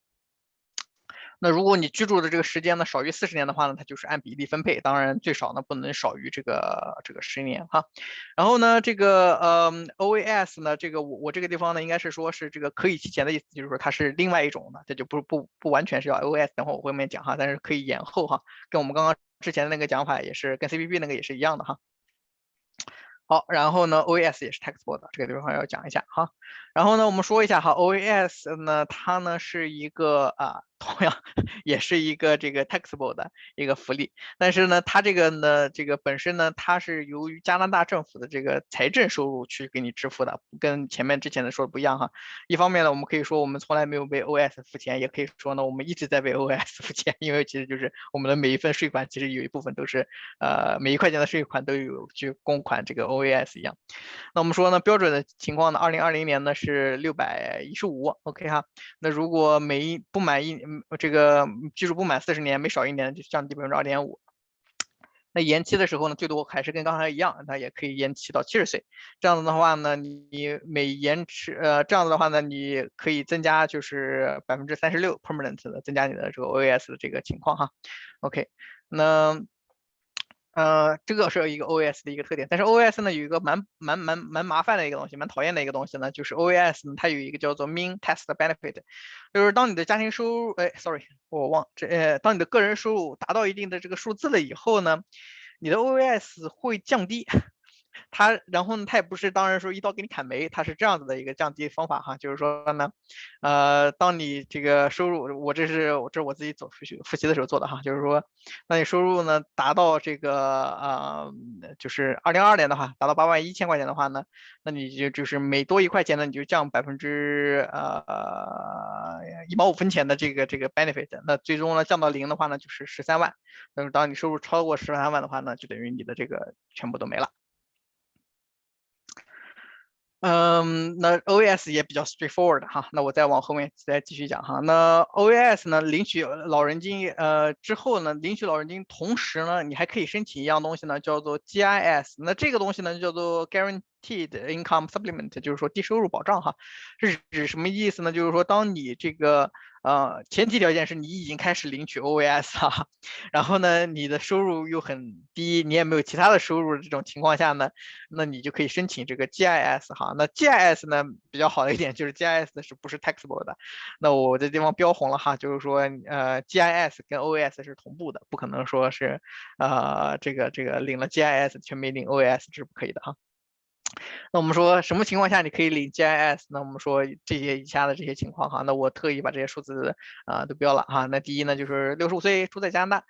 那如果你居住的这个时间呢少于四十年的话呢，它就是按比例分配，当然最少呢不能少于这个这个十年哈。然后呢，这个呃 OAS 呢，这个我我这个地方呢应该是说是这个可以提前的意思，就是说它是另外一种的，这就不不不完全是要 OAS，等会我后面讲哈，但是可以延后哈，跟我们刚刚之前的那个讲法也是跟 CPP 那个也是一样的哈。好，然后呢，OAS 也是 taxable 的，这个地方要讲一下哈。然后呢，我们说一下哈，OAS 呢，它呢是一个啊。同样也是一个这个 taxable 的一个福利，但是呢，它这个呢，这个本身呢，它是由于加拿大政府的这个财政收入去给你支付的，跟前面之前的说的不一样哈。一方面呢，我们可以说我们从来没有为 OS 付钱，也可以说呢，我们一直在为 OS (laughs) 付钱，因为其实就是我们的每一份税款其实有一部分都是呃每一块钱的税款都有去公款这个 OAS 一样。那我们说呢，标准的情况呢，二零二零年呢是六百一十五，OK 哈。那如果每一不满意。嗯，这个居住不满四十年，每少一年就降低百分之二点五。那延期的时候呢，最多还是跟刚才一样，它也可以延期到七十岁。这样子的话呢，你每延迟呃，这样子的话呢，你可以增加就是百分之三十六 permanent 的增加你的这个 OAS 的这个情况哈。OK，那。呃，这个是一个 OAS 的一个特点，但是 OAS 呢有一个蛮蛮蛮蛮麻烦的一个东西，蛮讨厌的一个东西呢，就是 OAS 呢它有一个叫做 Mean Test Benefit，就是当你的家庭收入，哎，sorry，我忘这，呃，当你的个人收入达到一定的这个数字了以后呢，你的 OAS 会降低。它，然后呢，它也不是当然说一刀给你砍没，它是这样子的一个降低方法哈，就是说呢，呃，当你这个收入，我这是我这是我自己走出去复习的时候做的哈，就是说，当你收入呢达到这个呃，就是二零二二年的话，达到八万一千块钱的话呢，那你就就是每多一块钱呢，你就降百分之呃一毛五分钱的这个这个 benefit，那最终呢降到零的话呢，就是十三万，那么当你收入超过十三万的话呢，就等于你的这个全部都没了。嗯，那 OAS 也比较 straightforward 哈，那我再往后面再继续讲哈。那 OAS 呢，领取老人金呃之后呢，领取老人金同时呢，你还可以申请一样东西呢，叫做 GIS。那这个东西呢，叫做 Guaranteed Income Supplement，就是说低收入保障哈，是指什么意思呢？就是说当你这个呃，前提条件是你已经开始领取 OAS 哈，然后呢，你的收入又很低，你也没有其他的收入这种情况下呢，那你就可以申请这个 GIS 哈。那 GIS 呢比较好的一点就是 GIS 是不是 taxable 的？那我这地方标红了哈，就是说呃 GIS 跟 OAS 是同步的，不可能说是呃这个这个领了 GIS 却没领 OAS 这是不可以的哈。那我们说什么情况下你可以领 GIS？那我们说这些以下的这些情况哈，那我特意把这些数字啊都标了哈。那第一呢就是六十五岁住在加拿大。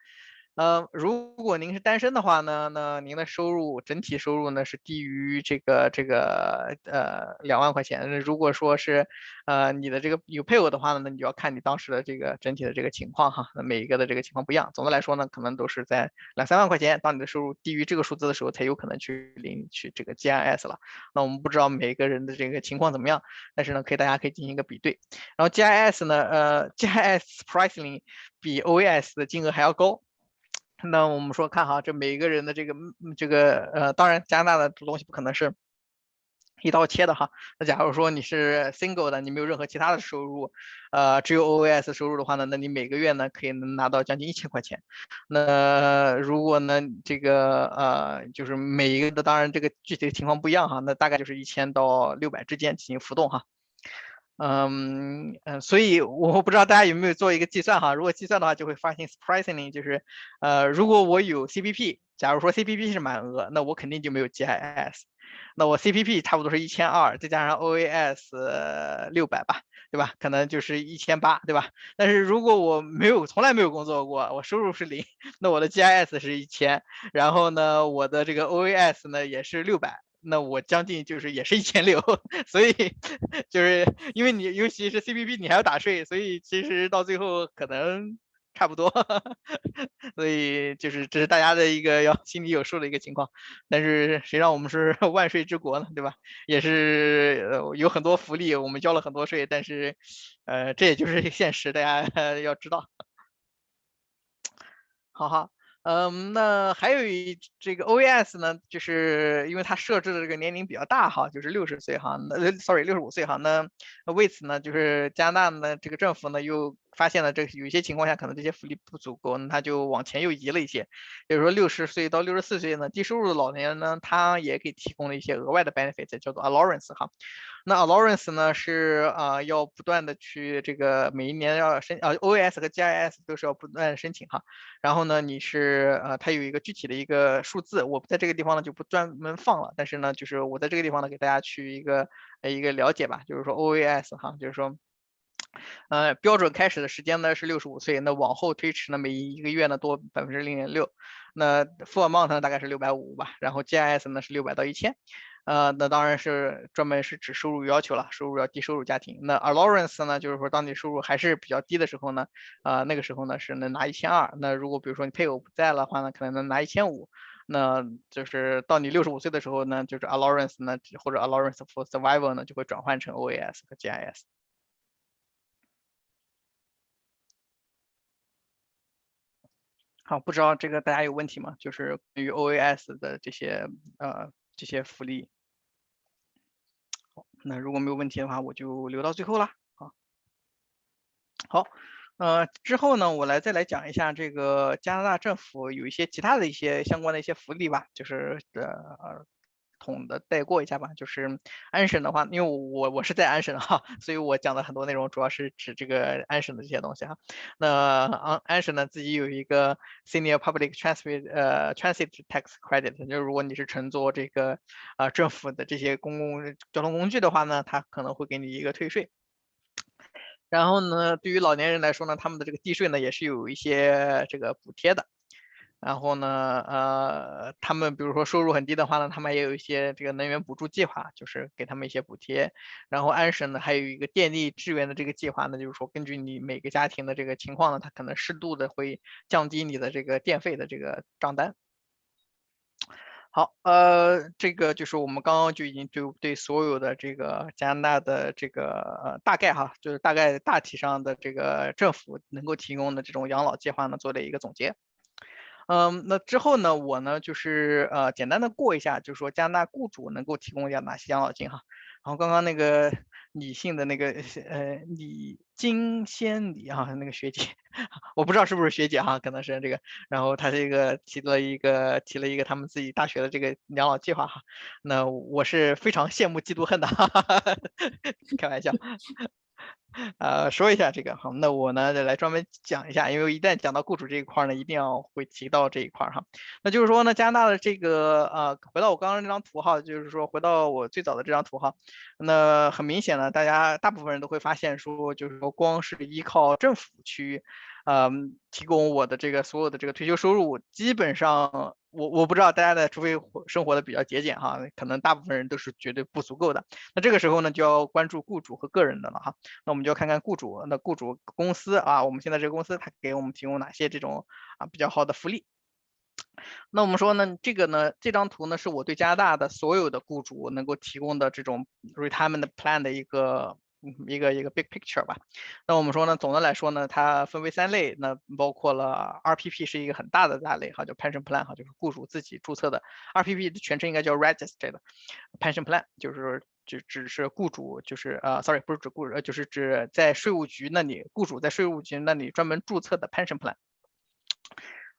呃，如果您是单身的话呢，那您的收入整体收入呢是低于这个这个呃两万块钱。那如果说是呃你的这个有配偶的话呢，那你就要看你当时的这个整体的这个情况哈。那每一个的这个情况不一样，总的来说呢，可能都是在两三万块钱。当你的收入低于这个数字的时候，才有可能去领取这个 GIS 了。那我们不知道每个人的这个情况怎么样，但是呢，可以大家可以进行一个比对。然后 GIS 呢，呃，GIS pricing 比 OAS 的金额还要高。那我们说看哈，这每一个人的这个这个呃，当然加拿大的东西不可能是一刀切的哈。那假如说你是 single 的，你没有任何其他的收入，呃，只有 OAS 收入的话呢，那你每个月呢可以能拿到将近一千块钱。那如果呢这个呃，就是每一个的，当然这个具体情况不一样哈，那大概就是一千到六百之间进行浮动哈。嗯嗯，所以我不知道大家有没有做一个计算哈，如果计算的话，就会发现 surprisingly 就是，呃，如果我有 CPP，假如说 CPP 是满额，那我肯定就没有 GIS，那我 CPP 差不多是一千二，再加上 OAS 六百吧，对吧？可能就是一千八，对吧？但是如果我没有从来没有工作过，我收入是零，(laughs) 那我的 GIS 是一千，然后呢，我的这个 OAS 呢也是六百。那我将近就是也是一千六，(laughs) 所以就是因为你尤其是 CPP 你还要打税，所以其实到最后可能差不多，(laughs) 所以就是这是大家的一个要 (laughs) 心里有数的一个情况。但是谁让我们是万税之国呢，对吧？也是有很多福利，我们交了很多税，但是呃这也就是现实，大家要知道。好好。嗯，那还有一这个 OAS 呢，就是因为它设置的这个年龄比较大哈，就是六十岁哈，那 sorry 六十五岁哈，那为此呢，就是加拿大呢这个政府呢又。发现了这有些情况下可能这些福利不足够，那他就往前又移了一些，比如说六十岁到六十四岁呢，低收入的老年人呢，他也给提供了一些额外的 benefit，叫做 allowance 哈。那 allowance 呢是啊要不断的去这个每一年要申啊 OAS 和 GIS 都是要不断申请哈。然后呢你是呃它有一个具体的一个数字，我在这个地方呢就不专门放了，但是呢就是我在这个地方呢给大家去一个一个了解吧，就是说 OAS 哈，就是说。呃，标准开始的时间呢是六十五岁，那往后推迟呢，每一个月呢多百分之零点六，那 full amount 呢大概是六百五吧，然后 GIS 呢是六百到一千，呃，那当然是专门是指收入要求了，收入要低收入家庭。那 allowance 呢，就是说当你收入还是比较低的时候呢，呃，那个时候呢是能拿一千二，那如果比如说你配偶不在的话呢，可能能拿一千五，那就是到你六十五岁的时候呢，就是 allowance 呢或者 allowance for survival 呢就会转换成 OAS 和 GIS。好，不知道这个大家有问题吗？就是关于 OAS 的这些呃这些福利。好，那如果没有问题的话，我就留到最后啦。好，好，呃，之后呢，我来再来讲一下这个加拿大政府有一些其他的一些相关的一些福利吧，就是呃。统的带过一下吧，就是安省的话，因为我我是在安省哈，(laughs) 所以我讲的很多内容主要是指这个安省的这些东西哈。那安安省呢自己有一个 Senior Public Transit 呃 Transit Tax Credit，就是如果你是乘坐这个啊政府的这些公共交通工具的话呢，它可能会给你一个退税。然后呢，对于老年人来说呢，他们的这个地税呢也是有一些这个补贴的。然后呢，呃，他们比如说收入很低的话呢，他们也有一些这个能源补助计划，就是给他们一些补贴。然后安省呢还有一个电力支援的这个计划呢，就是说根据你每个家庭的这个情况呢，它可能适度的会降低你的这个电费的这个账单。好，呃，这个就是我们刚刚就已经就对所有的这个加拿大的这个呃大概哈，就是大概大体上的这个政府能够提供的这种养老计划呢做了一个总结。嗯，那之后呢，我呢就是呃简单的过一下，就是说加拿大雇主能够提供一下哪些养老金哈。然后刚刚那个李姓的那个呃李金仙李哈那个学姐，(laughs) 我不知道是不是学姐哈，可能是这个。然后他这个提了一个提了一个他们自己大学的这个养老计划哈。那我是非常羡慕嫉妒恨的，哈哈哈 (laughs) 开玩笑。呃，说一下这个好，那我呢来专门讲一下，因为一旦讲到雇主这一块呢，一定要会提到这一块哈。那就是说呢，加拿大的这个呃，回到我刚刚这张图哈，就是说回到我最早的这张图哈，那很明显呢，大家大部分人都会发现说，就是说光是依靠政府去。嗯，提供我的这个所有的这个退休收入，基本上我我不知道大家的，除非生活的比较节俭哈，可能大部分人都是绝对不足够的。那这个时候呢，就要关注雇主和个人的了哈。那我们就要看看雇主，那雇主公司啊，我们现在这个公司它给我们提供哪些这种啊比较好的福利？那我们说呢，这个呢，这张图呢是我对加拿大的所有的雇主能够提供的这种 retirement plan 的一个。一个一个 big picture 吧，那我们说呢，总的来说呢，它分为三类，那包括了 RPP 是一个很大的大类哈，叫 pension plan 哈，就是雇主自己注册的 RPP 的全称应该叫 registered pension plan，就是就只是雇主就是呃，sorry 不是指雇呃，就是指在税务局那里雇主在税务局那里专门注册的 pension plan。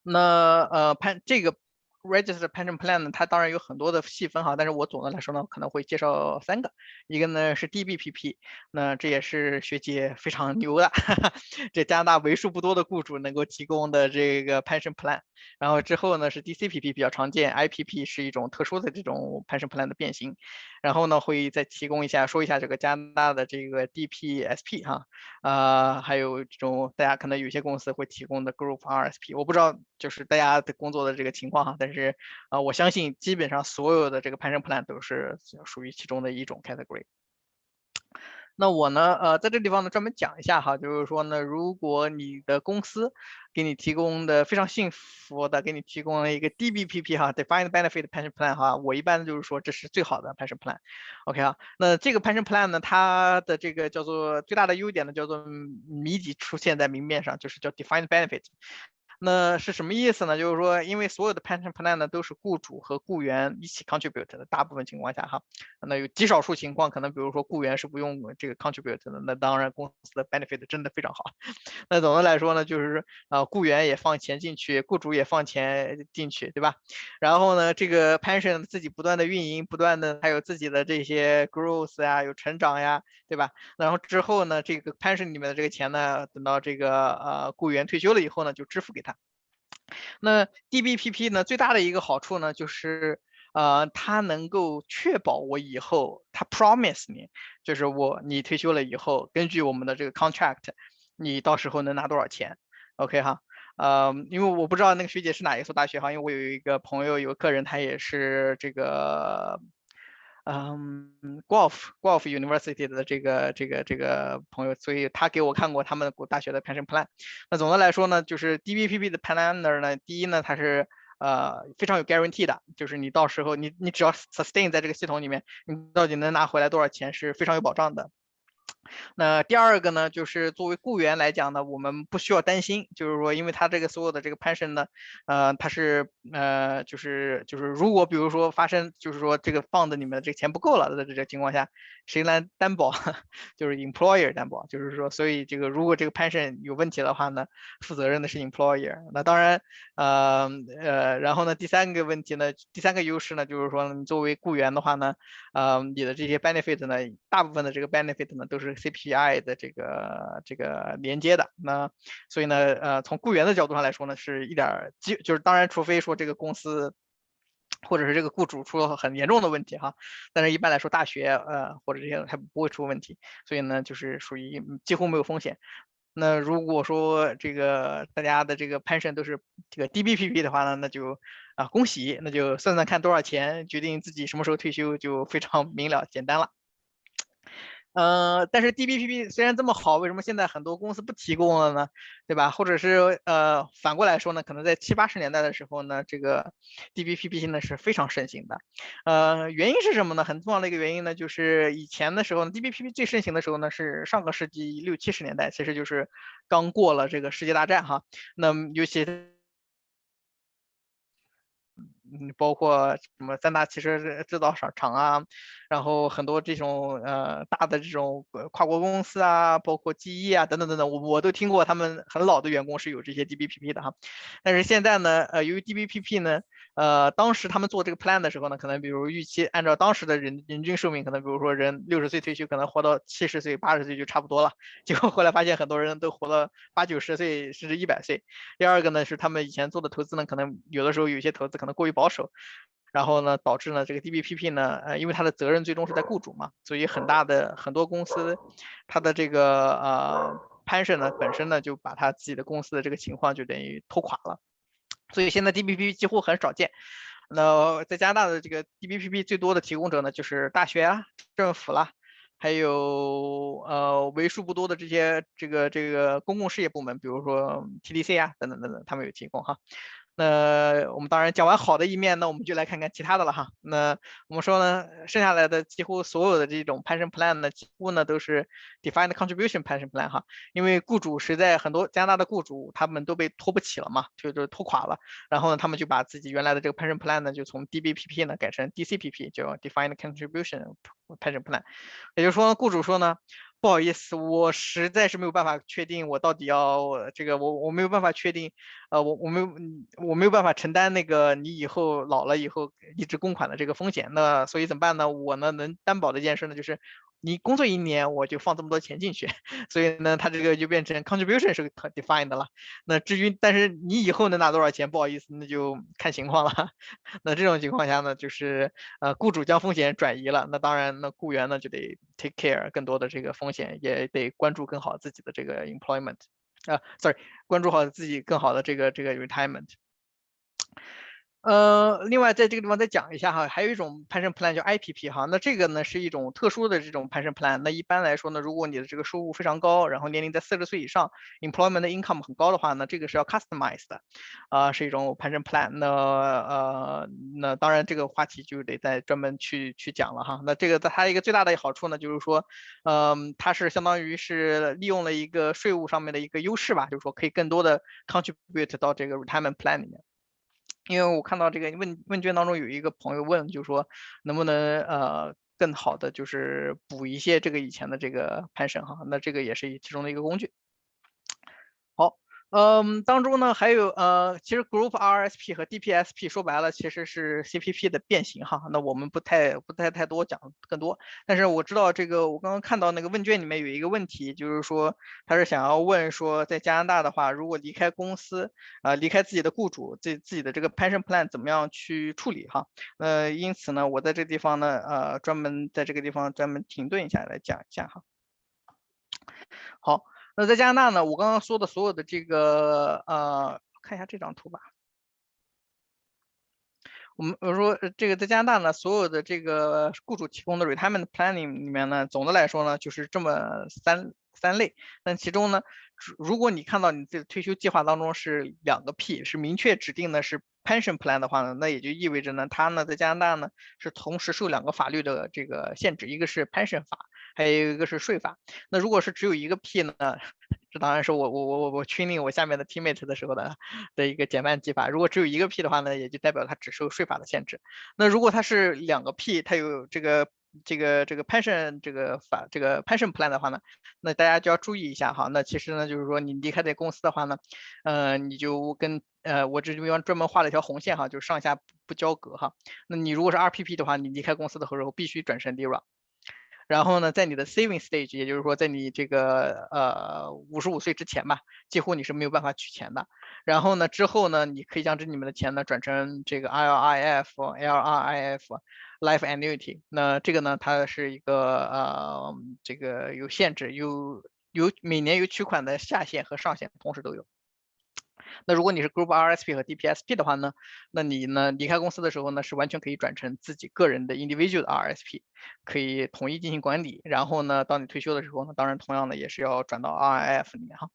那呃潘这个。Registered pension plan 呢，它当然有很多的细分哈，但是我总的来说呢，可能会介绍三个，一个呢是 DBPP，那这也是学姐非常牛的，哈 (laughs) 哈这加拿大为数不多的雇主能够提供的这个 pension plan，然后之后呢是 DCPP 比较常见，IPP 是一种特殊的这种 pension plan 的变形，然后呢会再提供一下说一下这个加拿大的这个 DPSP 哈，啊还有这种大家可能有些公司会提供的 Group RSP，我不知道就是大家的工作的这个情况哈，但是。是啊，我相信基本上所有的这个 pension plan 都是属于其中的一种 category。那我呢，呃，在这地方呢专门讲一下哈，就是说呢，如果你的公司给你提供的非常幸福的，给你提供了一个 DBPP 哈，defined benefit pension plan 哈，我一般就是说这是最好的 pension plan。OK 啊，那这个 pension plan 呢，它的这个叫做最大的优点呢，叫做谜底出现在明面上，就是叫 defined benefit。那是什么意思呢？就是说，因为所有的 pension plan 呢都是雇主和雇员一起 contribute 的，大部分情况下哈，那有极少数情况可能，比如说雇员是不用这个 contribute 的，那当然公司的 benefit 真的非常好。(laughs) 那总的来说呢，就是啊，雇员也放钱进去，雇主也放钱进去，对吧？然后呢，这个 pension 自己不断的运营，不断的还有自己的这些 growth 呀，有成长呀，对吧？然后之后呢，这个 pension 里面的这个钱呢，等到这个呃雇员退休了以后呢，就支付给他。那 DBPP 呢？最大的一个好处呢，就是呃，它能够确保我以后，它 promise 你，就是我你退休了以后，根据我们的这个 contract，你到时候能拿多少钱？OK 哈，呃，因为我不知道那个学姐是哪一所大学哈，因为我有一个朋友，有个人，他也是这个。嗯，Gulf Gulf University 的这个这个这个朋友，所以他给我看过他们大学的 pension plan。那总的来说呢，就是 DBPP 的 planner 呢，第一呢，它是呃非常有 guarantee 的，就是你到时候你你只要 sustain 在这个系统里面，你到底能拿回来多少钱是非常有保障的。那第二个呢，就是作为雇员来讲呢，我们不需要担心，就是说，因为他这个所有的这个 pension 呢，呃，他是呃，就是就是，如果比如说发生，就是说这个放的里面的这个钱不够了的这个情况下，谁来担保？(laughs) 就是 employer 担保，就是说，所以这个如果这个 pension 有问题的话呢，负责任的是 employer。那当然，呃呃，然后呢，第三个问题呢，第三个优势呢，就是说，你作为雇员的话呢，呃，你的这些 benefit 呢，大部分的这个 benefit 呢，都是 CPI 的这个这个连接的，那所以呢，呃，从雇员的角度上来说呢，是一点儿就就是当然，除非说这个公司或者是这个雇主出了很严重的问题哈，但是一般来说，大学呃或者这些还不会出问题，所以呢，就是属于几乎没有风险。那如果说这个大家的这个 pension 都是这个 DBPP 的话呢，那就啊恭喜，那就算算看多少钱，决定自己什么时候退休就非常明了简单了。呃，但是 DBPP 虽然这么好，为什么现在很多公司不提供了呢？对吧？或者是呃，反过来说呢，可能在七八十年代的时候呢，这个 DBPP 呢是非常盛行的。呃，原因是什么呢？很重要的一个原因呢，就是以前的时候呢，DBPP 最盛行的时候呢是上个世纪六七十年代，其实就是刚过了这个世界大战哈。那么尤其嗯，包括什么三大汽车制造厂厂啊，然后很多这种呃大的这种跨国公司啊，包括 GE 啊等等等等，我我都听过他们很老的员工是有这些 DBPP 的哈。但是现在呢，呃，由于 DBPP 呢。呃，当时他们做这个 plan 的时候呢，可能比如预期按照当时的人人均寿命，可能比如说人六十岁退休，可能活到七十岁、八十岁就差不多了。(laughs) 结果后来发现很多人都活了八九十岁，甚至一百岁。第二个呢，是他们以前做的投资呢，可能有的时候有些投资可能过于保守，然后呢，导致呢这个 DBPP 呢，呃，因为它的责任最终是在雇主嘛，所以很大的很多公司，它的这个呃 pension 呢本身呢就把他自己的公司的这个情况就等于拖垮了。所以现在 DBPP 几乎很少见。那在加拿大的这个 DBPP 最多的提供者呢，就是大学啊、政府啦，还有呃为数不多的这些这个这个公共事业部门，比如说 TDC 啊等等等等，他们有提供哈。那我们当然讲完好的一面，那我们就来看看其他的了哈。那我们说呢，剩下来的几乎所有的这种 pension plan 呢，几乎呢都是 defined contribution pension plan 哈。因为雇主实在很多加拿大的雇主他们都被拖不起了嘛，就就拖垮了。然后呢，他们就把自己原来的这个 pension plan 呢，就从 DBPP 呢改成 DCPP，叫 defined contribution pension plan。也就是说，雇主说呢。不好意思，我实在是没有办法确定我到底要这个，我我没有办法确定，呃，我我没有我没有办法承担那个你以后老了以后一直公款的这个风险，那所以怎么办呢？我呢能担保的一件事呢就是。你工作一年，我就放这么多钱进去，(laughs) 所以呢，它这个就变成 contribution 是 defined 的了。那至于，但是你以后能拿多少钱，不好意思，那就看情况了。(laughs) 那这种情况下呢，就是呃，雇主将风险转移了，那当然，那雇员呢就得 take care 更多的这个风险，也得关注更好自己的这个 employment，啊，sorry，关注好自己更好的这个这个 retirement。呃，另外在这个地方再讲一下哈，还有一种 pension plan 叫 IPP 哈，那这个呢是一种特殊的这种 pension plan。那一般来说呢，如果你的这个收入非常高，然后年龄在四十岁以上，employment income 很高的话呢，这个是要 customize 的，啊，是一种 pension plan。那呃，那当然这个话题就得再专门去去讲了哈。那这个在它一个最大的好处呢，就是说，嗯，它是相当于是利用了一个税务上面的一个优势吧，就是说可以更多的 contribute 到这个 retirement plan 里面。因为我看到这个问问卷当中有一个朋友问，就说能不能呃更好的就是补一些这个以前的这个 pension 哈，那这个也是其中的一个工具。嗯，当中呢还有呃，其实 Group RSP 和 DPSP 说白了其实是 CPP 的变形哈。那我们不太不太太多讲更多，但是我知道这个我刚刚看到那个问卷里面有一个问题，就是说他是想要问说在加拿大的话，如果离开公司啊，离开自己的雇主，自自己的这个 pension plan 怎么样去处理哈？呃，因此呢，我在这个地方呢，呃，专门在这个地方专门停顿一下来讲一下哈。好。那在加拿大呢？我刚刚说的所有的这个呃，看一下这张图吧。我们我说这个在加拿大呢，所有的这个雇主提供的 retirement planning 里面呢，总的来说呢，就是这么三三类。那其中呢，如果你看到你的退休计划当中是两个 P，是明确指定的是 pension plan 的话呢，那也就意味着呢，它呢在加拿大呢是同时受两个法律的这个限制，一个是 pension 法。还有一个是税法，那如果是只有一个 P 呢？(laughs) 这当然是我我我我我训练我下面的 teammate 的时候的的一个减半计法。如果只有一个 P 的话呢，也就代表它只受税法的限制。那如果它是两个 P，它有这个这个这个 pension 这个法这个 pension plan 的话呢，那大家就要注意一下哈。那其实呢，就是说你离开这公司的话呢，呃，你就跟呃我这地方专门画了一条红线哈，就是上下不交隔哈。那你如果是 RPP 的话，你离开公司的时候必须转身 DIRA。然后呢，在你的 saving stage，也就是说，在你这个呃五十五岁之前吧，几乎你是没有办法取钱的。然后呢，之后呢，你可以将这里面的钱呢转成这个 LIF、LRIF、life annuity。那这个呢，它是一个呃这个有限制，有有每年有取款的下限和上限，同时都有。那如果你是 Group RSP 和 DPSP 的话呢，那你呢离开公司的时候呢，是完全可以转成自己个人的 Individual 的 RSP，可以统一进行管理。然后呢，到你退休的时候呢，当然同样的也是要转到 RIF 里面哈。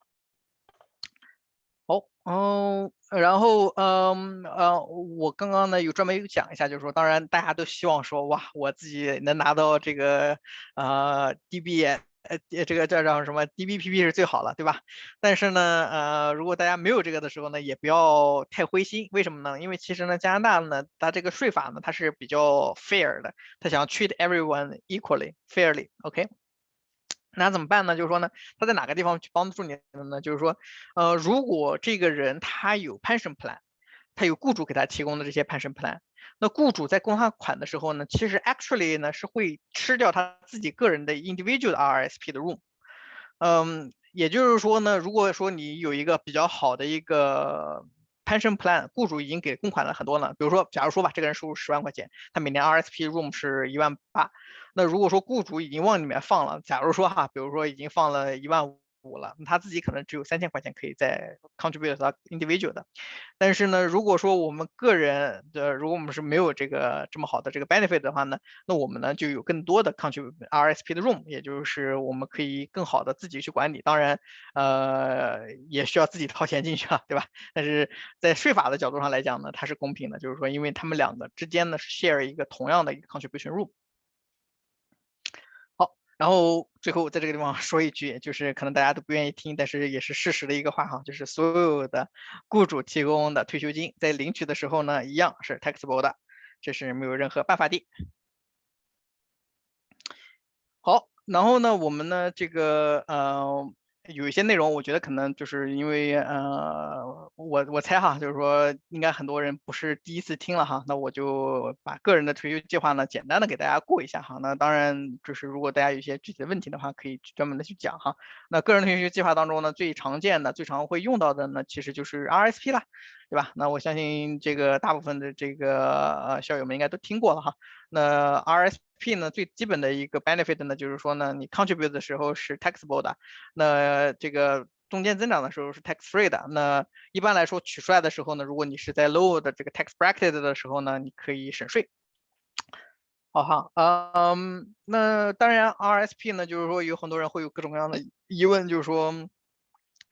好，嗯，然后嗯呃，我刚刚呢有专门有讲一下，就是说，当然大家都希望说，哇，我自己能拿到这个呃 DB。呃，这个叫叫什么 DBPP 是最好了，对吧？但是呢，呃，如果大家没有这个的时候呢，也不要太灰心。为什么呢？因为其实呢，加拿大呢，它这个税法呢，它是比较 fair 的，它想要 treat everyone equally fairly。OK，那怎么办呢？就是说呢，它在哪个地方去帮助你呢？就是说，呃，如果这个人他有 pension plan，他有雇主给他提供的这些 pension plan。那雇主在供他款的时候呢，其实 actually 呢是会吃掉他自己个人的 individual 的 RSP 的 room，嗯，也就是说呢，如果说你有一个比较好的一个 pension plan，雇主已经给供款了很多了，比如说，假如说吧，这个人收入十万块钱，他每年 RSP room 是一万八，那如果说雇主已经往里面放了，假如说哈，比如说已经放了一万五。五了，他自己可能只有三千块钱可以在 contribute 到 individual 的，但是呢，如果说我们个人的，如果我们是没有这个这么好的这个 benefit 的话呢，那我们呢就有更多的 contribute RSP 的 room，也就是我们可以更好的自己去管理，当然，呃，也需要自己掏钱进去啊，对吧？但是在税法的角度上来讲呢，它是公平的，就是说，因为他们两个之间呢是 share 一个同样的一个 contribution room。然后最后在这个地方 (laughs) 说一句，就是可能大家都不愿意听，但是也是事实的一个话哈，就是所有的雇主提供的退休金在领取的时候呢，一样是 taxable 的，这是没有任何办法的。好，然后呢，我们呢这个呃。有一些内容，我觉得可能就是因为，呃，我我猜哈，就是说应该很多人不是第一次听了哈，那我就把个人的退休计划呢，简单的给大家过一下哈。那当然就是如果大家有一些具体的问题的话，可以专门的去讲哈。那个人退休计划当中呢，最常见的、最常会用到的呢，其实就是 RSP 啦。对吧？那我相信这个大部分的这个呃校友们应该都听过了哈。那 RSP P 呢，最基本的一个 benefit 呢，就是说呢，你 contribute 的时候是 taxable 的，那这个中间增长的时候是 tax free 的。那一般来说取出来的时候呢，如果你是在 low 的这个 tax bracket 的时候呢，你可以省税。好哈，嗯，那当然 RSP 呢，就是说有很多人会有各种各样的疑问，就是说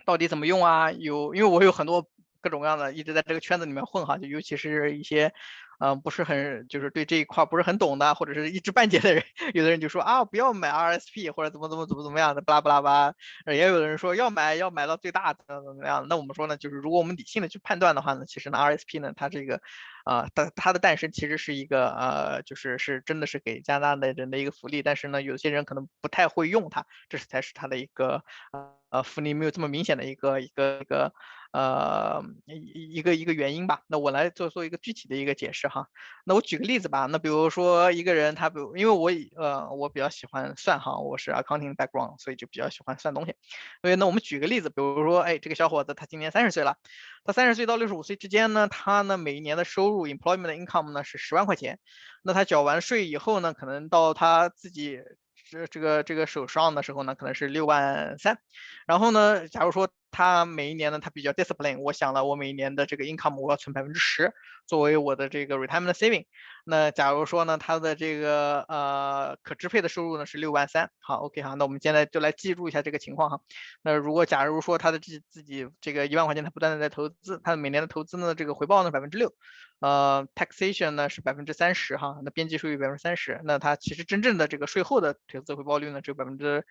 到底怎么用啊？有，因为我有很多。各种各样的一直在这个圈子里面混哈，就尤其是一些，嗯，不是很就是对这一块不是很懂的，或者是一知半解的人，(laughs) 有的人就说啊，不要买 RSP 或者怎么怎么怎么怎么样的，巴拉巴拉巴，也有的人说要买要买到最大的怎么样？那我们说呢，就是如果我们理性的去判断的话呢，其实呢 RSP 呢，它这个，啊，它它的诞生其实是一个呃，就是是真的是给加拿大的人的一个福利，但是呢，有些人可能不太会用它，这是才是它的一个呃福利没有这么明显的一个一个一个。呃，一一个一个原因吧。那我来做做一个具体的一个解释哈。那我举个例子吧。那比如说一个人，他比如因为我呃我比较喜欢算哈，我是 accounting background，所以就比较喜欢算东西。所以那我们举个例子，比如说哎，这个小伙子他今年三十岁了，他三十岁到六十五岁之间呢，他呢每一年的收入 employment income 呢是十万块钱。那他缴完税以后呢，可能到他自己这这个这个手上的时候呢，可能是六万三。然后呢，假如说。他每一年呢，他比较 discipline。我想了，我每一年的这个 income 我要存百分之十，作为我的这个 retirement saving。那假如说呢，他的这个呃可支配的收入呢是六万三。好，OK 哈，那我们现在就来记录一下这个情况哈。那如果假如说他的自自己这个一万块钱，他不断的在投资，他的每年的投资呢这个回报呢百分之六，呃 taxation 呢是百分之三十哈，那边际收益百分之三十，那他其实真正的这个税后的投资回报率呢只有百分之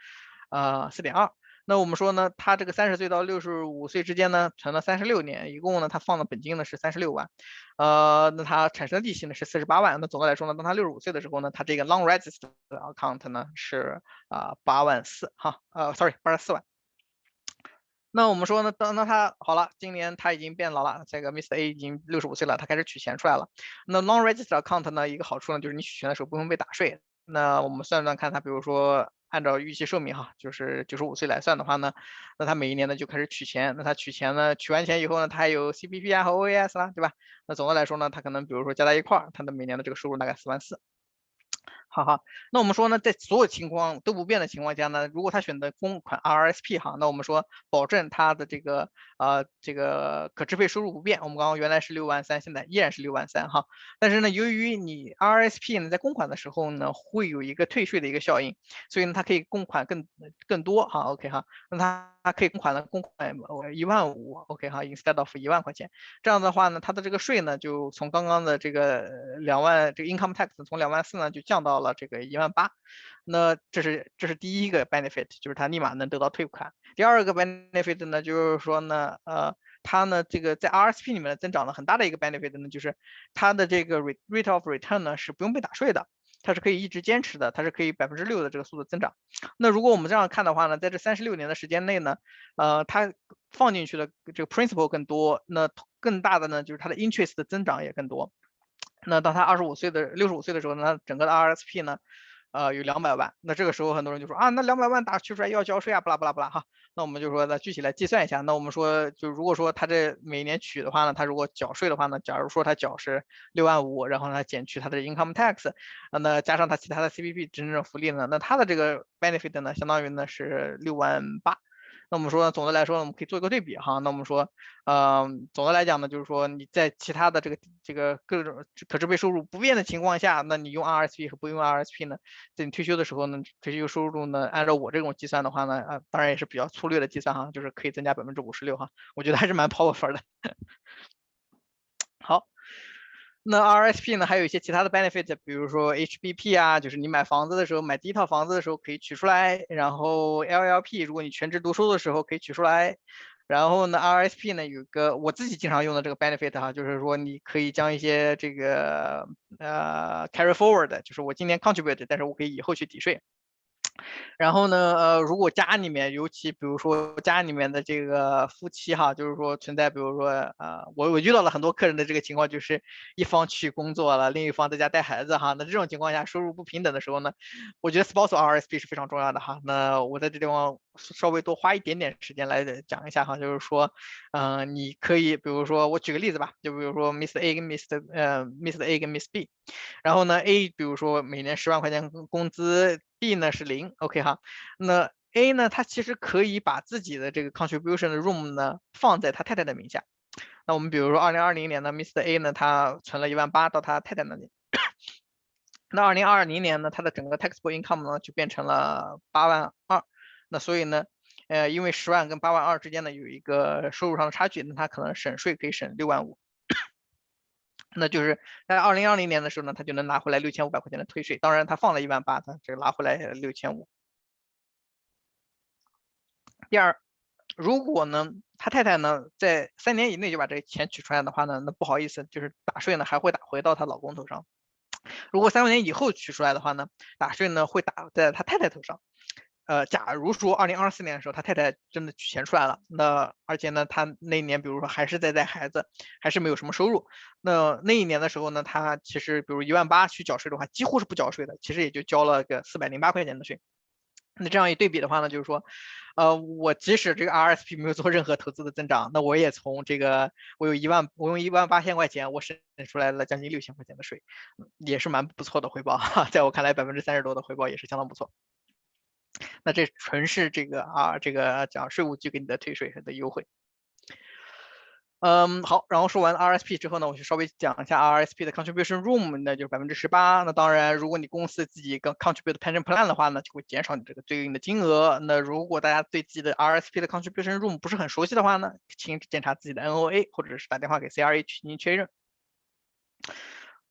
呃四点二。那我们说呢，他这个三十岁到六十五岁之间呢，存了三十六年，一共呢，他放的本金呢是三十六万，呃，那他产生的利息呢是四十八万。那总的来说呢，当他六十五岁的时候呢，他这个 long register account 呢是啊八万四哈，呃，sorry 八十四万。那我们说呢，等到他好了，今年他已经变老了，这个 Mr. A 已经六十五岁了，他开始取钱出来了。那 long register account 呢，一个好处呢，就是你取钱的时候不用被打税。那我们算算看，他比如说。按照预期寿命哈，就是九十五岁来算的话呢，那他每一年呢就开始取钱，那他取钱呢，取完钱以后呢，他还有 CPP 啊和 OAS 啦，对吧？那总的来说呢，他可能比如说加在一块儿，他的每年的这个收入大概四万四。好哈，那我们说呢，在所有情况都不变的情况下呢，如果他选择公款 RSP 哈，那我们说保证他的这个呃这个可支配收入不变。我们刚刚原来是六万三，现在依然是六万三哈。但是呢，由于你 RSP 呢在公款的时候呢，会有一个退税的一个效应，所以呢，它可以公款更更多哈。OK 哈，那它它可以公款的公款一万五 OK 哈，instead of 一万块钱。这样的话呢，它的这个税呢就从刚刚的这个两万这个 income tax 从两万四呢就降到。了这个一万八，那这是这是第一个 benefit，就是他立马能得到退款。第二个 benefit 呢，就是说呢，呃，他呢这个在 RSP 里面的增长了很大的一个 benefit 呢，就是它的这个 rate of return 呢是不用被打税的，它是可以一直坚持的，它是可以百分之六的这个速度增长。那如果我们这样看的话呢，在这三十六年的时间内呢，呃，它放进去的这个 principal 更多，那更大的呢就是它的 interest 的增长也更多。那当他二十五岁的六十五岁的时候呢，整个的 RSP 呢，呃，有两百万。那这个时候很多人就说啊，那两百万打取出来要交税啊，不啦不啦不啦哈。那我们就说，那具体来计算一下。那我们说，就如果说他这每年取的话呢，他如果缴税的话呢，假如说他缴是六万五，然后呢减去他的 income tax，那加上他其他的 CPP 真正福利呢，那他的这个 benefit 呢，相当于呢是六万八。那我们说，总的来说，我们可以做一个对比哈。那我们说，呃，总的来讲呢，就是说你在其他的这个这个各种可支配收入不变的情况下，那你用 RSP 和不用 RSP 呢，在你退休的时候呢，退休收入呢，按照我这种计算的话呢，啊，当然也是比较粗略的计算哈，就是可以增加百分之五十六哈，我觉得还是蛮 powerful 的。那 RSP 呢，还有一些其他的 benefit，比如说 HBP 啊，就是你买房子的时候，买第一套房子的时候可以取出来，然后 LLP，如果你全职读书的时候可以取出来，然后呢，RSP 呢有个我自己经常用的这个 benefit 哈，就是说你可以将一些这个呃 carry forward，就是我今年 contribute，但是我可以以后去抵税。然后呢，呃，如果家里面，尤其比如说家里面的这个夫妻哈，就是说存在，比如说，呃，我我遇到了很多客人的这个情况，就是一方去工作了，另一方在家带孩子哈，那这种情况下收入不平等的时候呢，我觉得 spousal RSP 是非常重要的哈。那我在这地方稍微多花一点点时间来讲一下哈，就是说，嗯，你可以，比如说我举个例子吧，就比如说 Mr A 跟 Mr 呃 Mr A 跟 Miss B，然后呢 A 比如说每年十万块钱工资。B 呢是零，OK 哈，那 A 呢，他其实可以把自己的这个 contribution 的 room 呢放在他太太的名下。那我们比如说二零二零年呢，Mr A 呢，他存了一万八到他太太那里。那二零二零年呢，他的整个 taxable income 呢就变成了八万二。那所以呢，呃，因为十万跟八万二之间呢有一个收入上的差距，那他可能省税可以省六万五。那就是在二零二零年的时候呢，他就能拿回来六千五百块钱的退税。当然，他放了一万八，他这个拿回来六千五。第二，如果呢，他太太呢在三年以内就把这个钱取出来的话呢，那不好意思，就是打税呢还会打回到她老公头上。如果三年以后取出来的话呢，打税呢会打在他太太头上。呃，假如说二零二四年的时候，他太太真的取钱出来了，那而且呢，他那一年比如说还是在带孩子，还是没有什么收入，那那一年的时候呢，他其实比如一万八去缴税的话，几乎是不缴税的，其实也就交了个四百零八块钱的税。那这样一对比的话呢，就是说，呃，我即使这个 RSP 没有做任何投资的增长，那我也从这个我有一万，我用一万八千块钱，我省出来了将近六千块钱的税，也是蛮不错的回报，在我看来，百分之三十多的回报也是相当不错。那这纯是这个啊，这个讲税务局给你的退税的优惠。嗯，好，然后说完 RSP 之后呢，我就稍微讲一下 RSP 的 contribution room，那就是百分之十八。那当然，如果你公司自己跟 contribute pension plan 的话呢，就会减少你这个对应的金额。那如果大家对自己的 RSP 的 contribution room 不是很熟悉的话呢，请检查自己的 NOA，或者是打电话给 CRA 进行确认。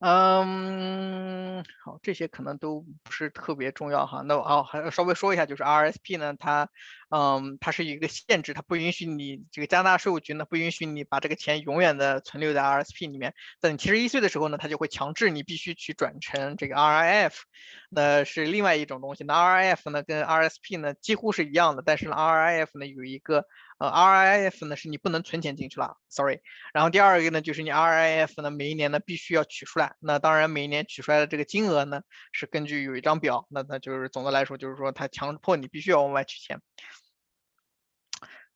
嗯，好，这些可能都不是特别重要哈。那哦，还稍微说一下，就是 RSP 呢，它，嗯，它是一个限制，它不允许你这个加拿大税务局呢不允许你把这个钱永远的存留在 RSP 里面。在你七十一岁的时候呢，它就会强制你必须去转成这个 RIF，那是另外一种东西。那 RIF 呢跟 RSP 呢几乎是一样的，但是呢 RIF 呢有一个。呃，RIF 呢是你不能存钱进去了，sorry。然后第二个呢就是你 RIF 呢每一年呢必须要取出来，那当然每一年取出来的这个金额呢是根据有一张表，那那就是总的来说就是说它强迫你必须要往外取钱。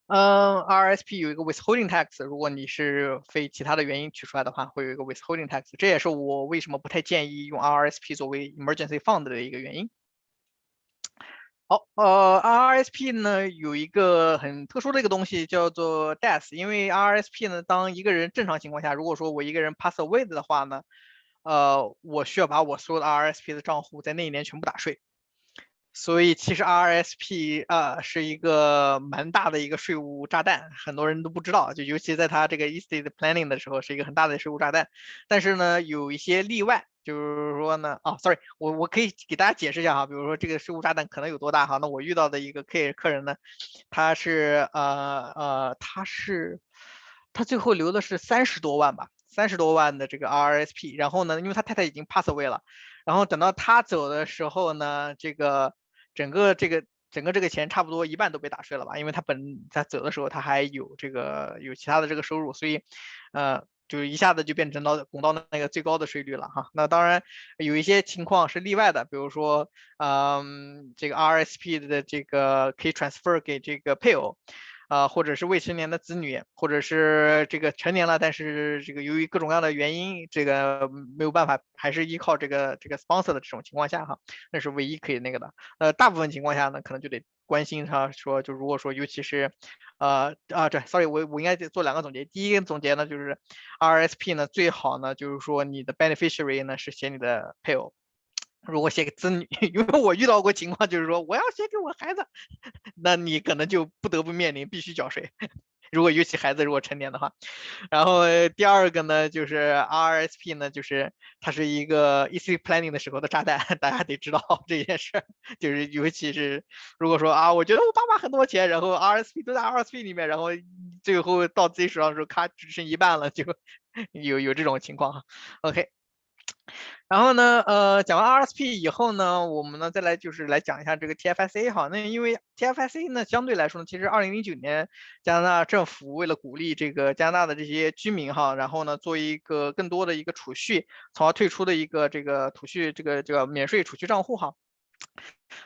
嗯，RSP 有一个 withholding tax，如果你是非其他的原因取出来的话，会有一个 withholding tax，这也是我为什么不太建议用 RSP 作为 emergency fund 的一个原因。好，呃，RSP 呢有一个很特殊的一个东西叫做 death，因为 RSP 呢，当一个人正常情况下，如果说我一个人 pass away 的话呢，呃，我需要把我所有的 RSP 的账户在那一年全部打税。所以其实 RSP 啊是一个蛮大的一个税务炸弹，很多人都不知道，就尤其在他这个 estate planning 的时候是一个很大的税务炸弹。但是呢，有一些例外，就是说呢，啊，sorry，我我可以给大家解释一下哈，比如说这个税务炸弹可能有多大哈？那我遇到的一个客客人呢，他是呃呃他是他最后留的是三十多万吧，三十多万的这个 RSP，然后呢，因为他太太已经 pass away 了，然后等到他走的时候呢，这个。整个这个整个这个钱差不多一半都被打税了吧？因为他本他走的时候他还有这个有其他的这个收入，所以呃就一下子就变成到拱到那个最高的税率了哈。那当然有一些情况是例外的，比如说嗯这个 RSP 的这个可以 transfer 给这个配偶。啊，或者是未成年的子女，或者是这个成年了，但是这个由于各种各样的原因，这个没有办法，还是依靠这个这个 sponsor 的这种情况下哈，那是唯一可以那个的。呃，大部分情况下呢，可能就得关心他说，就如果说尤其是，呃啊，对，sorry，我我应该做两个总结。第一个总结呢，就是 RSP 呢最好呢就是说你的 beneficiary 呢是写你的配偶。如果写给子女，(laughs) 因为我遇到过情况，就是说我要写给我孩子，(laughs) 那你可能就不得不面临必须缴税。(laughs) 如果尤其孩子如果成年的话，然后第二个呢，就是 RSP 呢，就是它是一个 estate planning 的时候的炸弹，大家得知道这件事。就是尤其是如果说啊，我觉得我爸爸很多钱，然后 RSP 都在 RSP 里面，然后最后到自己手上的时候，咔只剩一半了，就有有这种情况哈。OK。然后呢，呃，讲完 RSP 以后呢，我们呢再来就是来讲一下这个 TFSA 哈。那因为 TFSA 呢，相对来说呢，其实二零零九年加拿大政府为了鼓励这个加拿大的这些居民哈，然后呢做一个更多的一个储蓄，从而退出的一个这个储蓄这个这个免税储蓄账户哈。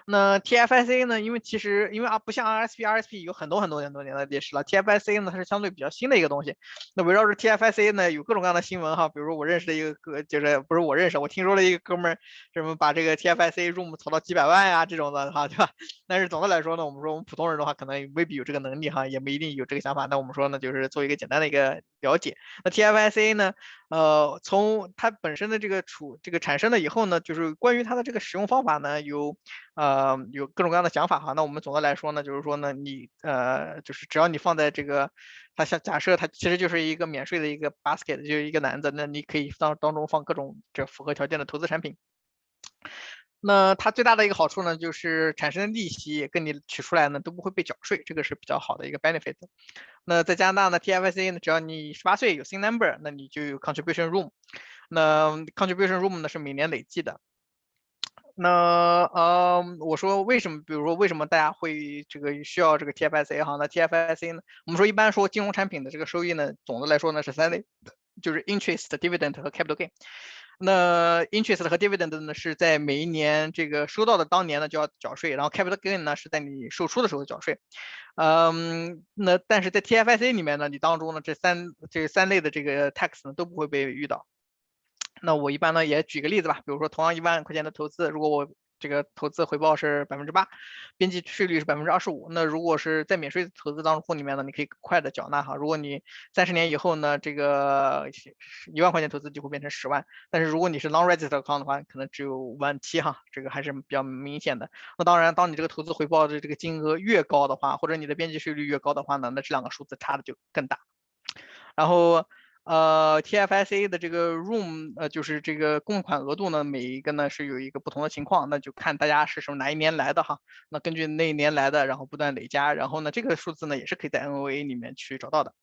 那 TFSA 呢？因为其实因为啊，不像 RSP、RSP 有很多很多很多年的历史了。TFSA 呢，它是相对比较新的一个东西。那围绕着 TFSA 呢，有各种各样的新闻哈。比如说我认识的一个哥，就是不是我认识，我听说了一个哥们儿，什么把这个 TFSA room 炒到几百万呀这种的哈，对吧？(laughs) 但是总的来说呢，我们说我们普通人的话，可能未必有这个能力哈，也不一定有这个想法。那我们说呢，就是做一个简单的一个了解。那 TFSA 呢，呃，从它本身的这个储这个产生了以后呢，就是关于它的这个使用方法呢，有。呃，有各种各样的想法哈。那我们总的来说呢，就是说呢，你呃，就是只要你放在这个，它像假设它其实就是一个免税的一个 basket，就是一个篮子，那你可以当当中放各种这符合条件的投资产品。那它最大的一个好处呢，就是产生的利息跟你取出来呢都不会被缴税，这个是比较好的一个 benefit。那在加拿大呢，TFSA 呢，只要你十八岁有 SIN number，那你就有 contribution room。那 contribution room 呢是每年累计的。那呃，我说为什么？比如说为什么大家会这个需要这个 TFSA 哈？那 TFSA 呢？我们说一般说金融产品的这个收益呢，总的来说呢是三类，就是 interest、dividend 和 capital gain。那 interest 和 dividend 呢是在每一年这个收到的当年呢就要缴税，然后 capital gain 呢是在你售出的时候缴税。嗯，那但是在 TFSA 里面呢，你当中呢这三这三类的这个 tax 呢都不会被遇到。那我一般呢也举个例子吧，比如说同样一万块钱的投资，如果我这个投资回报是百分之八，边际税率是百分之二十五，那如果是在免税投资账户里面呢，你可以快的缴纳哈。如果你三十年以后呢，这个一万块钱投资就会变成十万，但是如果你是 non-registered account 的话，可能只有五万七哈，这个还是比较明显的。那当然，当你这个投资回报的这个金额越高的话，或者你的边际税率越高的话呢，那这两个数字差的就更大。然后。呃，TFSA 的这个 room，呃，就是这个供款额度呢，每一个呢是有一个不同的情况，那就看大家是什么哪一年来的哈。那根据那一年来的，然后不断累加，然后呢，这个数字呢也是可以在 NOA 里面去找到的。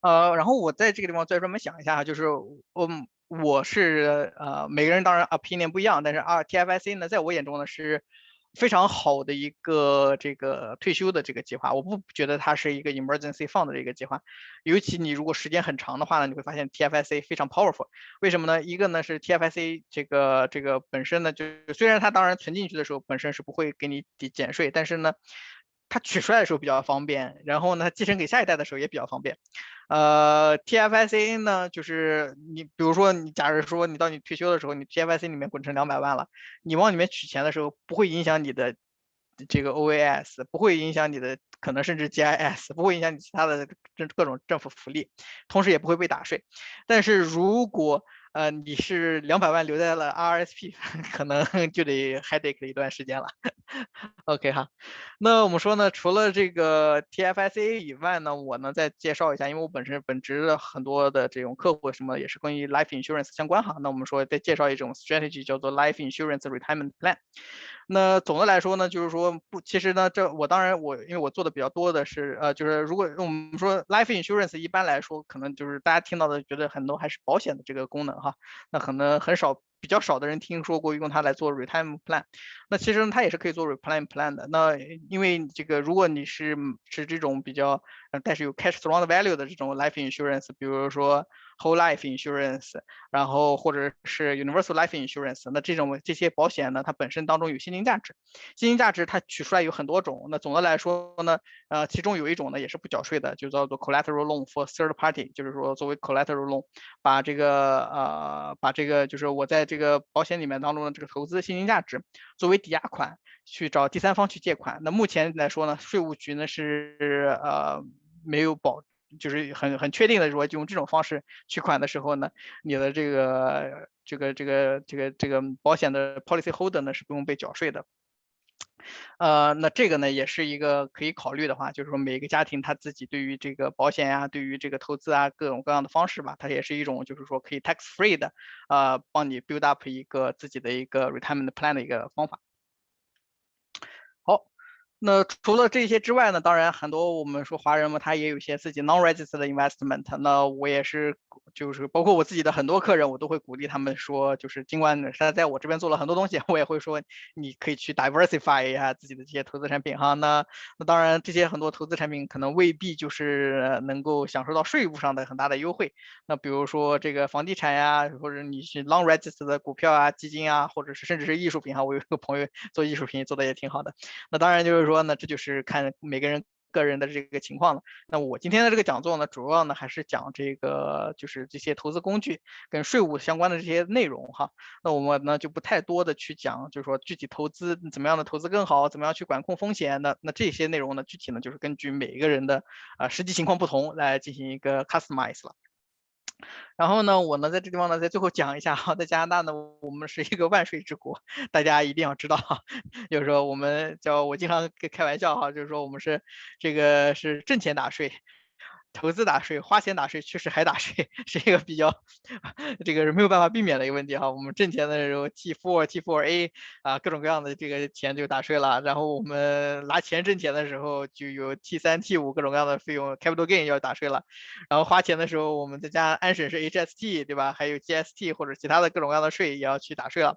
呃，然后我在这个地方再专门想一下，就是我我是呃每个人当然 opinion 不一样，但是啊 TFSA 呢，在我眼中呢是。非常好的一个这个退休的这个计划，我不觉得它是一个 emergency fund 的一个计划，尤其你如果时间很长的话呢，你会发现 TFSA 非常 powerful。为什么呢？一个呢是 TFSA 这个这个本身呢，就虽然它当然存进去的时候本身是不会给你抵减税，但是呢，它取出来的时候比较方便，然后呢，继承给下一代的时候也比较方便。呃，TFSA 呢，就是你比如说你假如说你到你退休的时候，你 TFSA 里面滚成两百万了，你往里面取钱的时候不会影响你的这个 OAS，不会影响你的可能甚至 GIS，不会影响你其他的政各种政府福利，同时也不会被打税。但是如果呃，你是两百万留在了 RSP，可能 (laughs) 就得还得一段时间了。OK 哈，那我们说呢，除了这个 TFSA 以外呢，我呢再介绍一下，因为我本身本职的很多的这种客户什么也是关于 life insurance 相关哈。那我们说再介绍一种 strategy 叫做 life insurance retirement plan。那总的来说呢，就是说不，其实呢，这我当然我因为我做的比较多的是，呃，就是如果我们说 life insurance，一般来说可能就是大家听到的觉得很多还是保险的这个功能哈，那可能很少比较少的人听说过用它来做 retirement plan。那其实呢，它也是可以做 retirement plan 的。那因为这个如果你是是这种比较，但是有 cash surround value 的这种 life insurance，比如说。Whole life insurance，然后或者是 universal life insurance，那这种这些保险呢，它本身当中有现金价值，现金价值它取出来有很多种。那总的来说呢，呃，其中有一种呢也是不缴税的，就叫做 collateral loan for third party，就是说作为 collateral loan，把这个呃把这个就是我在这个保险里面当中的这个投资现金价值作为抵押款去找第三方去借款。那目前来说呢，税务局呢是呃没有保。就是很很确定的说，用这种方式取款的时候呢，你的这个这个这个这个这个保险的 policy holder 呢是不用被缴税的。呃，那这个呢也是一个可以考虑的话，就是说每个家庭他自己对于这个保险呀，对于这个投资啊，各种各样的方式吧，它也是一种就是说可以 tax free 的，呃，帮你 build up 一个自己的一个 retirement plan 的一个方法。那除了这些之外呢？当然，很多我们说华人嘛，他也有一些自己 non-registered investment。那我也是，就是包括我自己的很多客人，我都会鼓励他们说，就是尽管他在我这边做了很多东西，(laughs) 我也会说，你可以去 diversify 一下自己的这些投资产品哈。那那当然，这些很多投资产品可能未必就是能够享受到税务上的很大的优惠。那比如说这个房地产呀，或者你是 non-registered 的股票啊、基金啊，或者是甚至是艺术品哈。我有一个朋友做艺术品做的也挺好的。那当然就是说。说呢，这就是看每个人个人的这个情况了。那我今天的这个讲座呢，主要呢还是讲这个，就是这些投资工具跟税务相关的这些内容哈。那我们呢就不太多的去讲，就是说具体投资怎么样的投资更好，怎么样去管控风险的。那这些内容呢，具体呢就是根据每一个人的啊实际情况不同来进行一个 customize 了。然后呢，我呢在这地方呢，在最后讲一下哈，在加拿大呢，我们是一个万税之国，大家一定要知道哈。(laughs) 就是说，我们叫我经常开开玩笑哈，就是说我们是这个是挣钱打税。投资打税，花钱打税，确实还打税，(laughs) 是一个比较，(laughs) 这个是没有办法避免的一个问题哈。我们挣钱的时候，T4、T4A 啊，各种各样的这个钱就打税了。然后我们拿钱挣钱的时候，就有 T3、T5 各种各样的费用，capital gain 要打税了。然后花钱的时候，我们再加安省是 HST 对吧？还有 GST 或者其他的各种各样的税也要去打税了。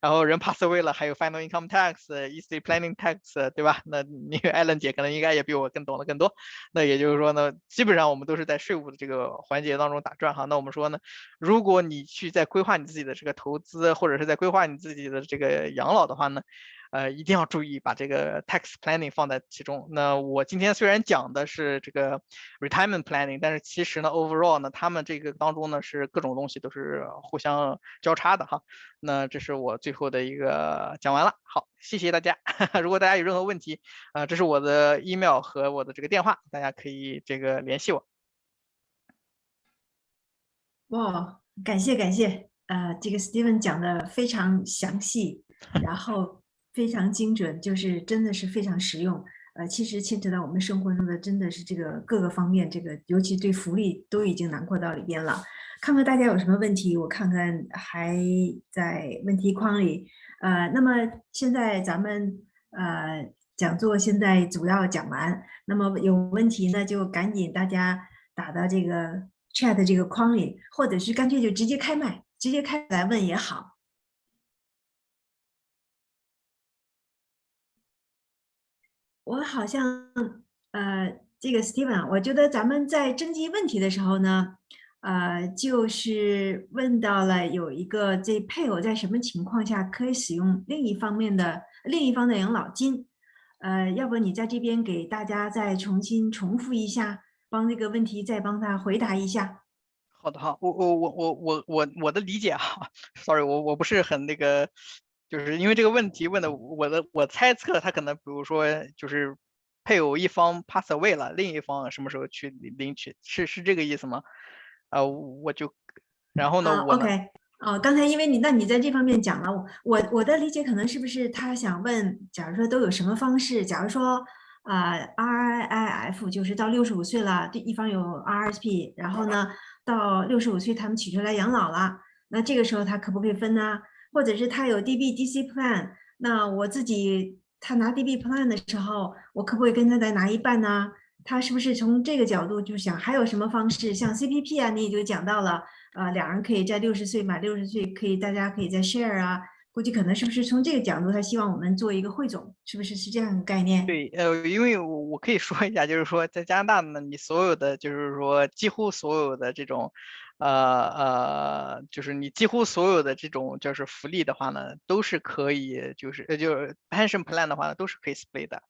然后人 pass away 了，还有 final income tax、estate planning tax 对吧？那那个艾伦姐可能应该也比我更懂得更多。那也就是说呢，基基本上我们都是在税务的这个环节当中打转哈。那我们说呢，如果你去在规划你自己的这个投资，或者是在规划你自己的这个养老的话呢？呃，一定要注意把这个 tax planning 放在其中。那我今天虽然讲的是这个 retirement planning，但是其实呢，overall 呢，他们这个当中呢是各种东西都是互相交叉的哈。那这是我最后的一个讲完了。好，谢谢大家。(laughs) 如果大家有任何问题，啊，这是我的 email 和我的这个电话，大家可以这个联系我。
哇，感谢感谢，呃，这个 Steven 讲的非常详细，然后。非常精准，就是真的是非常实用。呃，其实牵扯到我们生活中的，真的是这个各个方面，这个尤其对福利都已经囊括到里边了。看看大家有什么问题，我看看还在问题框里。呃，那么现在咱们呃讲座现在主要讲完，那么有问题呢就赶紧大家打到这个 chat 这个框里，或者是干脆就直接开麦，直接开来问也好。我好像，呃，这个 Steven，我觉得咱们在征集问题的时候呢，呃，就是问到了有一个这配偶在什么情况下可以使用另一方面的另一方的养老金，呃，要不你在这边给大家再重新重复一下，帮这个问题再帮他回答一下。
好的哈，我我我我我我我的理解哈，(laughs) sorry，我我不是很那个，就是因为这个问题问的，我的我猜测他可能比如说就是配偶一方 pass away 了，另一方什么时候去领取，是是这个意思吗？啊，我就然后呢，我
OK，哦，刚才因为你那你在这方面讲了，我我我的理解可能是不是他想问，假如说都有什么方式，假如说。啊，RIF 就是到六十五岁了，对一方有 RSP，然后呢，到六十五岁他们取出来养老了，那这个时候他可不可以分呢？或者是他有 DB DC plan，那我自己他拿 DB plan 的时候，我可不可以跟他再拿一半呢？他是不是从这个角度就想还有什么方式？像 CPP 啊，你也就讲到了，呃，两人可以在六十岁满六十岁可以大家可以在 share 啊。估计可能是不是从这个角度，他希望我们做一个汇总，是不是是这样的概念？
对，呃，因为我我可以说一下，就是说在加拿大呢，你所有的就是说几乎所有的这种。呃呃，就是你几乎所有的这种就是福利的话呢，都是可以，就是呃就是 pension plan 的话呢，都是可以 split 的，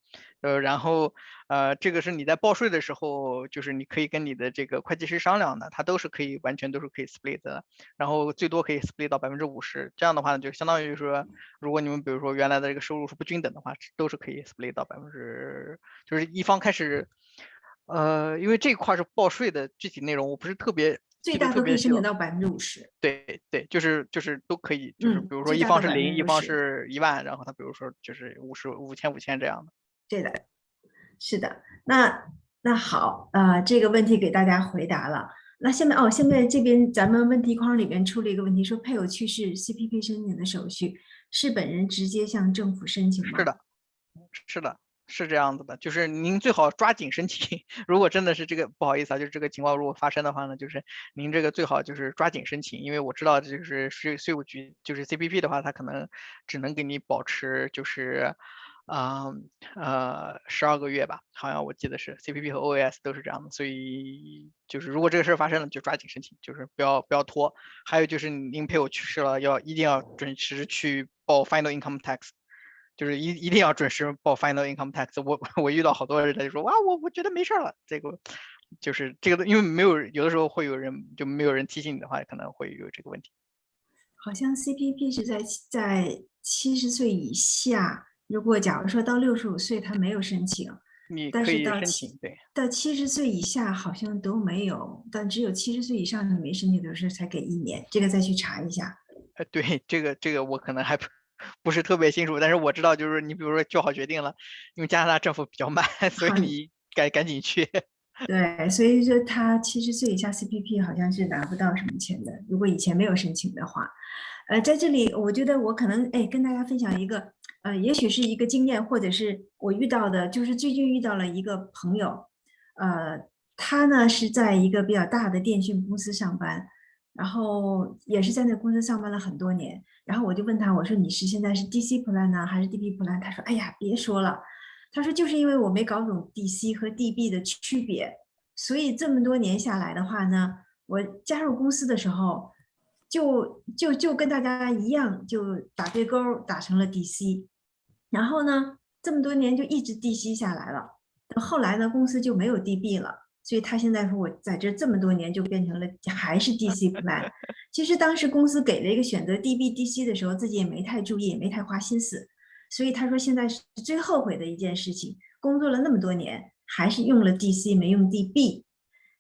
呃，然后呃这个是你在报税的时候，就是你可以跟你的这个会计师商量的，它都是可以完全都是可以 split 的，然后最多可以 split 到百分之五十，这样的话呢，就相当于说，如果你们比如说原来的这个收入是不均等的话，都是可以 split 到百分之，就是一方开始，呃，因为这块是报税的具体内容，我不是特别。
最大都可以申请到百分之五十。
对对，就是就是都可以，就是比如说一方是零，一方是一万，然后他比如说就是五十五千五千这样的。
对的，是的。那那好，呃，这个问题给大家回答了。那下面哦，现在这边咱们问题框里边出了一个问题，说配偶去世，CPP 申请的手续是本人直接向政府申请吗？
是的，是的。是这样子的，就是您最好抓紧申请。(laughs) 如果真的是这个不好意思啊，就是这个情况如果发生的话呢，就是您这个最好就是抓紧申请，因为我知道就是税税务局就是 CPP 的话，它可能只能给你保持就是，嗯呃十二个月吧，好像我记得是 CPP 和 OAS 都是这样的。所以就是如果这个事儿发生了，就抓紧申请，就是不要不要拖。还有就是您配偶去世了，要一定要准时去报 Final Income Tax。就是一一定要准时报 final income tax。我我遇到好多人，他就说哇，我我觉得没事了。这个就是这个，因为没有有的时候会有人就没有人提醒你的话，可能会有这个问题。
好像 CPP 是在在七十岁以下，如果假如说到六十五岁他没有申请，
你可以申请。对，
到七十岁以下好像都没有，但只有七十岁以上你没申请的时候才给一年，这个再去查一下。
呃，对，这个这个我可能还不。是特别清楚，但是我知道，就是你比如说做好决定了，因为加拿大政府比较 (laughs) 慢，所以你赶赶紧去。
对，所以说他七十岁以下 CPP 好像是拿不到什么钱的，如果以前没有申请的话。呃，在这里我觉得我可能哎跟大家分享一个，呃，也许是一个经验，或者是我遇到的，就是最近遇到了一个朋友，呃，他呢是在一个比较大的电讯公司上班。然后也是在那公司上班了很多年，然后我就问他，我说你是现在是 DC plan 呢，还是 DB plan？他说，哎呀，别说了，他说就是因为我没搞懂 DC 和 DB 的区别，所以这么多年下来的话呢，我加入公司的时候，就就就跟大家一样，就打对勾打成了 DC，然后呢，这么多年就一直 DC 下来了，后来呢，公司就没有 DB 了。所以他现在说，我在这这么多年就变成了还是 DC plan。(laughs) 其实当时公司给了一个选择 DB、DC 的时候，自己也没太注意，也没太花心思。所以他说现在是最后悔的一件事情，工作了那么多年，还是用了 DC 没用 DB。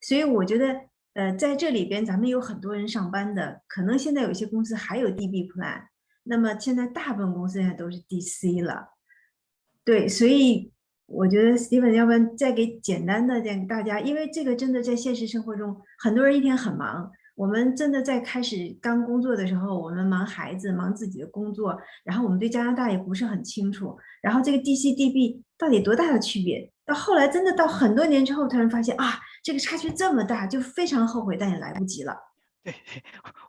所以我觉得，呃，在这里边咱们有很多人上班的，可能现在有些公司还有 DB plan，那么现在大部分公司现在都是 DC 了。对，所以。我觉得 Steven，要不然再给简单的讲大家，因为这个真的在现实生活中，很多人一天很忙。我们真的在开始刚工作的时候，我们忙孩子，忙自己的工作，然后我们对加拿大也不是很清楚。然后这个 DC、DB 到底多大的区别？到后来真的到很多年之后，突然发现啊，这个差距这么大，就非常后悔，但也来不及了。(laughs)
对，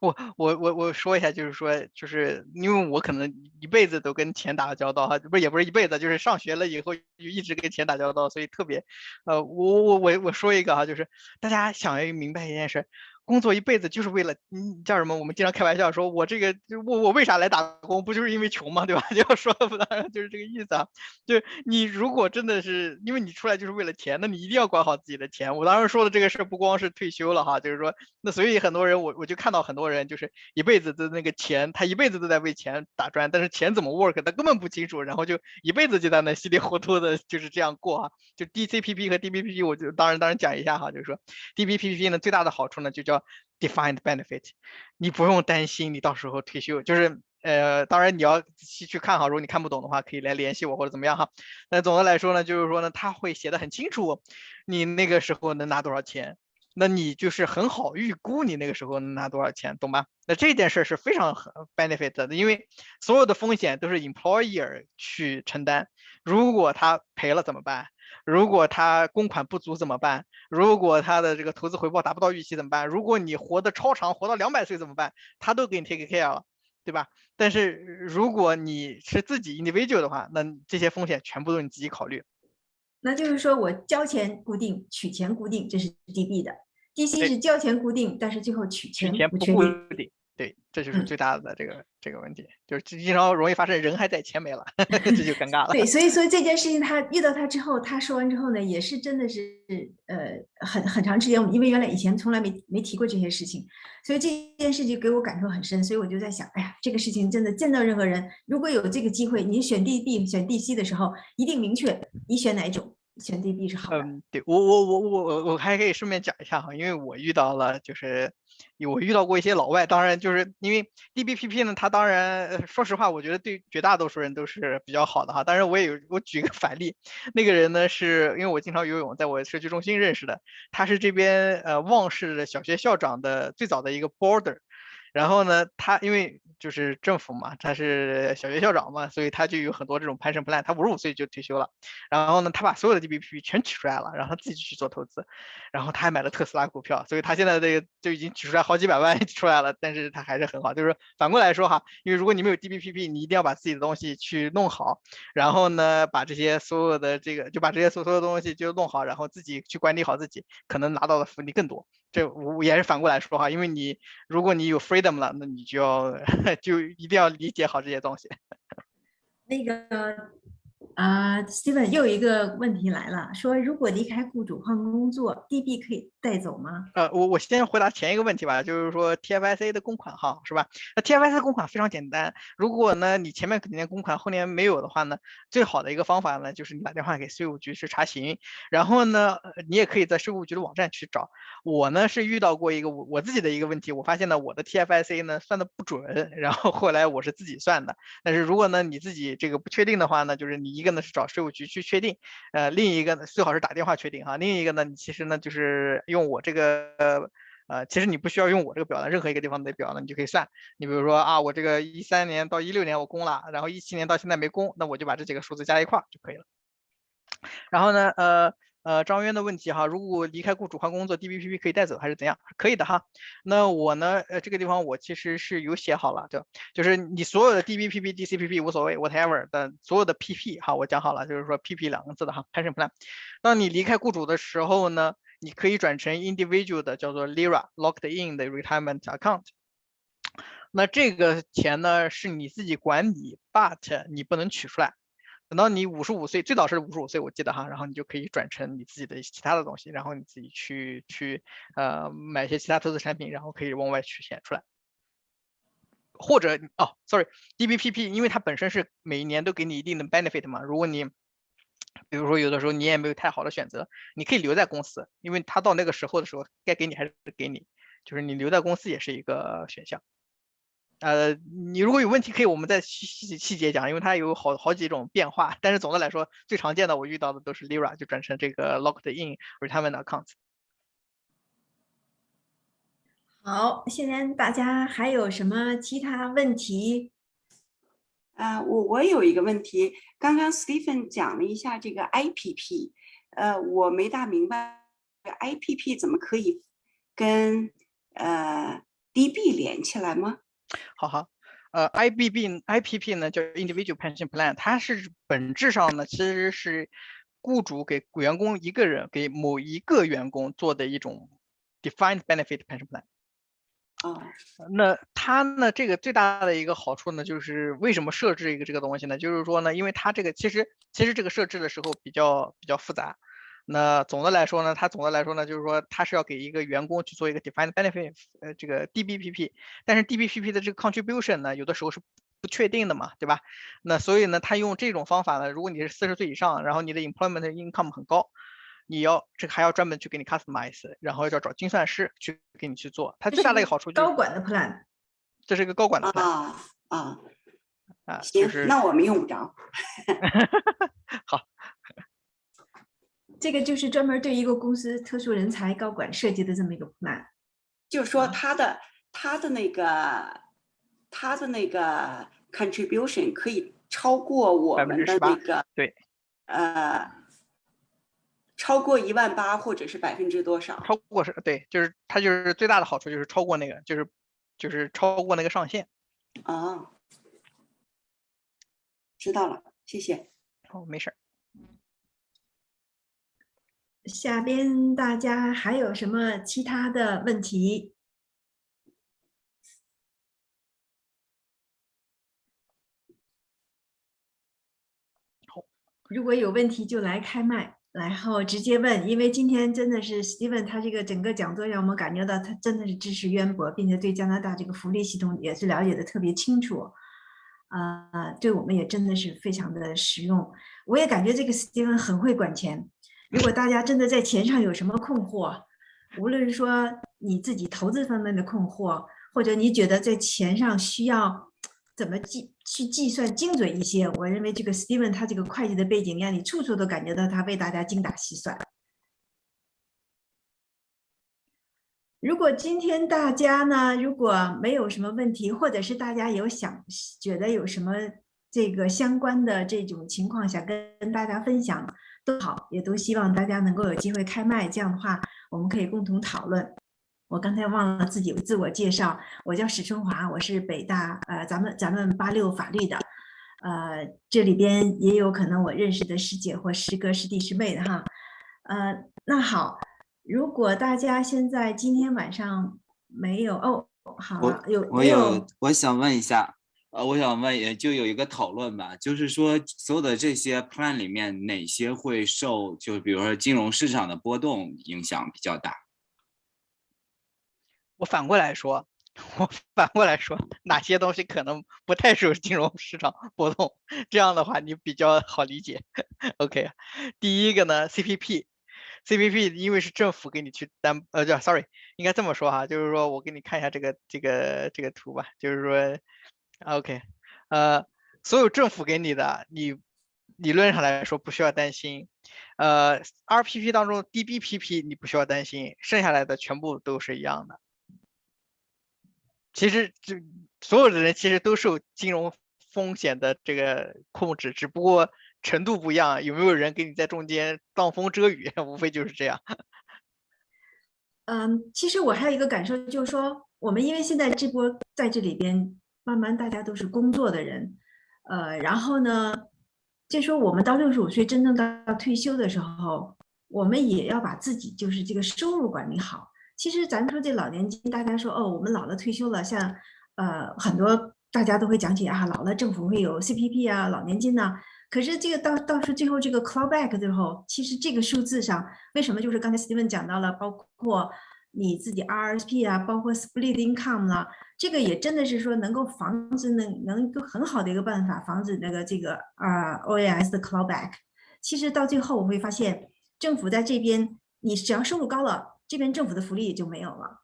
我我我我说一下，就是说，就是因为我可能一辈子都跟钱打交道哈，不是也不是一辈子，就是上学了以后就一直跟钱打交道，所以特别，呃，我我我我说一个哈，就是大家想要明白一件事，工作一辈子就是为了，嗯，叫什么？我们经常开玩笑说，我这个我我为啥来打工？不就是因为穷吗？(laughs) 对吧？就要说不当然 (laughs) 就是这个意思啊。就你如果真的是因为你出来就是为了钱，那你一定要管好自己的钱。我当时说的这个事儿不光是退休了哈，就是说，那所以很多人我我就看到很多人就是一辈子的那个钱，他一辈子都在为钱打转，但是钱怎么 work 他根本不清楚，然后就一辈子就在那稀里糊涂的就是这样过啊。就 DCPP 和 DBPP，我就当然当然讲一下哈，就是说 DBPP 呢最大的好处呢就叫。Defined benefit，你不用担心你到时候退休，就是呃，当然你要仔细去看哈，如果你看不懂的话，可以来联系我或者怎么样哈。那总的来说呢，就是说呢，他会写的很清楚，你那个时候能拿多少钱，那你就是很好预估你那个时候能拿多少钱，懂吗？那这件事是非常 benefit 的，因为所有的风险都是 employer 去承担，如果他赔了怎么办？如果他公款不足怎么办？如果他的这个投资回报达不到预期怎么办？如果你活得超长，活到两百岁怎么办？他都给你 take care 了，对吧？但是如果你是自己 individual 的话，那这些风险全部都是你自己考虑。
那就是说我交钱固定，取钱固定，这是 DB 的；DC 是交钱固定，但是最后取钱
不
确定。
对，这就是最大的这个这个问题，就是经常容易发生人还在钱没了，(laughs) 这就尴尬了。
对，所以所以这件事情他遇到他之后，他说完之后呢，也是真的是呃很很长时间，因为原来以前从来没没提过这些事情，所以这件事情给我感受很深，所以我就在想，哎呀，这个事情真的见到任何人，如果有这个机会，你选 DB 选 DC 的时候，一定明确你选哪一种。选 DB 是好的。
嗯，对我我我我我我还可以顺便讲一下哈，因为我遇到了就是我遇到过一些老外，当然就是因为 DBPP 呢，他当然说实话，我觉得对绝大多数人都是比较好的哈。当然我也有我举一个反例，那个人呢是因为我经常游泳，在我社区中心认识的，他是这边呃旺市的小学校长的最早的一个 boarder，然后呢他因为。就是政府嘛，他是小学校长嘛，所以他就有很多这种 pension plan。他五十五岁就退休了，然后呢，他把所有的 DBP 全取出来了，然后他自己去做投资，然后他还买了特斯拉股票，所以他现在这个就已经取出来好几百万 (laughs) 出来了，但是他还是很好。就是反过来说哈，因为如果你没有 DBPP，你一定要把自己的东西去弄好，然后呢，把这些所有的这个就把这些所所有东西就弄好，然后自己去管理好自己，可能拿到的福利更多。这我也是反过来说哈，因为你如果你有 free 怎么了，那你就要。(laughs) 就一定要理解好这些东西。
那个。啊，Steven 又有一个问题来了，说如果离开雇主换工作，DB 可以带走吗？
呃，我我先回答前一个问题吧，就是说 TFSA 的公款哈，是吧？那 TFSA 公款非常简单，如果呢你前面肯定公款，后年没有的话呢，最好的一个方法呢就是你打电话给税务局去查询，然后呢你也可以在税务局的网站去找。我呢是遇到过一个我我自己的一个问题，我发现呢我的 TFSA 呢算的不准，然后后来我是自己算的。但是如果呢你自己这个不确定的话呢，就是你。一一个呢是找税务局去确定，呃，另一个呢最好是打电话确定哈。另一个呢，你其实呢就是用我这个，呃，其实你不需要用我这个表呢，任何一个地方的表呢，你就可以算。你比如说啊，我这个一三年到一六年我供了，然后一七年到现在没供，那我就把这几个数字加一块就可以了。然后呢，呃。呃，张渊的问题哈，如果离开雇主换工作，DBPP 可以带走还是怎样？可以的哈。那我呢，呃，这个地方我其实是有写好了，就就是你所有的 DBPP、DCPP 无所谓，whatever 的所有的 PP 哈，我讲好了，就是说 PP 两个字的哈，pension plan。当你离开雇主的时候呢，你可以转成 individual 的叫做 Lira locked in 的 retirement account。那这个钱呢是你自己管理，but 你不能取出来。等到你五十五岁，最早是五十五岁，我记得哈，然后你就可以转成你自己的其他的东西，然后你自己去去呃买一些其他投资产品，然后可以往外取钱出来。或者哦，sorry，DBPP，因为它本身是每一年都给你一定的 benefit 嘛，如果你比如说有的时候你也没有太好的选择，你可以留在公司，因为它到那个时候的时候该给你还是给你，就是你留在公司也是一个选项。呃，你如果有问题，可以我们再细细细节讲，因为它有好好几种变化。但是总的来说，最常见的我遇到的都是 Lira 就转成这个 Locked In Retirement Account。
好，现在大家还有什么其他问题？
啊，我我有一个问题，刚刚 Stephen 讲了一下这个 IPP，呃，我没大明白，IPP 怎么可以跟呃 DB 连起来吗？
好好，呃，I B B I P P 呢叫 Individual Pension Plan，它是本质上呢其实是雇主给员工一个人给某一个员工做的一种 Defined Benefit Pension Plan，
啊，
那它呢，这个最大的一个好处呢，就是为什么设置一个这个东西呢？就是说呢，因为它这个其实其实这个设置的时候比较比较复杂。那总的来说呢，它总的来说呢，就是说它是要给一个员工去做一个 defined benefit，呃，这个 DBPP，但是 DBPP 的这个 contribution 呢，有的时候是不确定的嘛，对吧？那所以呢，他用这种方法呢，如果你是四十岁以上，然后你的 employment income 很高，你要这个还要专门去给你 customize，然后要找精算师去给你去做。它最大的一个好处就是
高管的 plan，
这是一个高管的 plan
啊啊，
啊，
行
就，是
那我们用不着。(laughs) (laughs)
好，
这个就是专门对一个公司特殊人才高管设计的这么一个 plan。
就是说
啊
他的他的那个他的那个 contribution 可以超过我们的那个
对，
呃，超过一万八或者是百分之多少？
超过是对，就是它就是最大的好处就是超过那个，就是就是超过那个上限。
哦，知道了，谢谢。
哦，没事儿。
下边大家还有什么其他的问题？如果有问题就来开麦，然后直接问，因为今天真的是 Steven 他这个整个讲座让我们感觉到他真的是知识渊博，并且对加拿大这个福利系统也是了解的特别清楚，呃，对我们也真的是非常的实用。我也感觉这个 Steven 很会管钱。如果大家真的在钱上有什么困惑，无论是说你自己投资方面的困惑，或者你觉得在钱上需要怎么计去计算精准一些，我认为这个 Steven 他这个会计的背景，让你处处都感觉到他为大家精打细算。如果今天大家呢，如果没有什么问题，或者是大家有想觉得有什么这个相关的这种情况想跟大家分享，都好，也都希望大家能够有机会开麦，这样的话我们可以共同讨论。我刚才忘了自己自我介绍，我叫史春华，我是北大呃咱们咱们八六法律的，呃这里边也有可能我认识的师姐或师哥师弟师妹的哈，呃那好，如果大家现在今天晚上没有哦，好了有
我
没
有我想问一下，呃，我想问，也就有一个讨论吧，就是说所有的这些 plan 里面，哪些会受就比如说金融市场的波动影响比较大？
我反过来说，我反过来说，哪些东西可能不太受金融市场波动？这样的话你比较好理解。OK，第一个呢，CPP，CPP 因为是政府给你去担，呃，叫 sorry，应该这么说哈，就是说我给你看一下这个这个这个图吧，就是说，OK，呃，所有政府给你的，你理论上来说不需要担心。呃，RPP 当中 DBPP 你不需要担心，剩下来的全部都是一样的。其实就所有的人其实都受金融风险的这个控制，只不过程度不一样。有没有人给你在中间挡风遮雨？(laughs) 无非就是这样。
嗯，其实我还有一个感受，就是说，我们因为现在这波在这里边，慢慢大家都是工作的人，呃，然后呢，就说我们到六十五岁真正到退休的时候，我们也要把自己就是这个收入管理好。其实咱们说这老年金，大家说哦，我们老了退休了，像呃很多大家都会讲起啊，老了政府会有 CPP 啊，老年金呐、可是这个到到是最后这个 clawback 最后，其实这个数字上，为什么就是刚才 Steven 讲到了，包括你自己 RSP 啊，包括 split income 啦、这个也真的是说能够防止能能够很好的一个办法，防止那个这个啊 OAS 的 clawback。其实到最后我会发现，政府在这边，你只要收入高了，这边政府的福利也就没有了。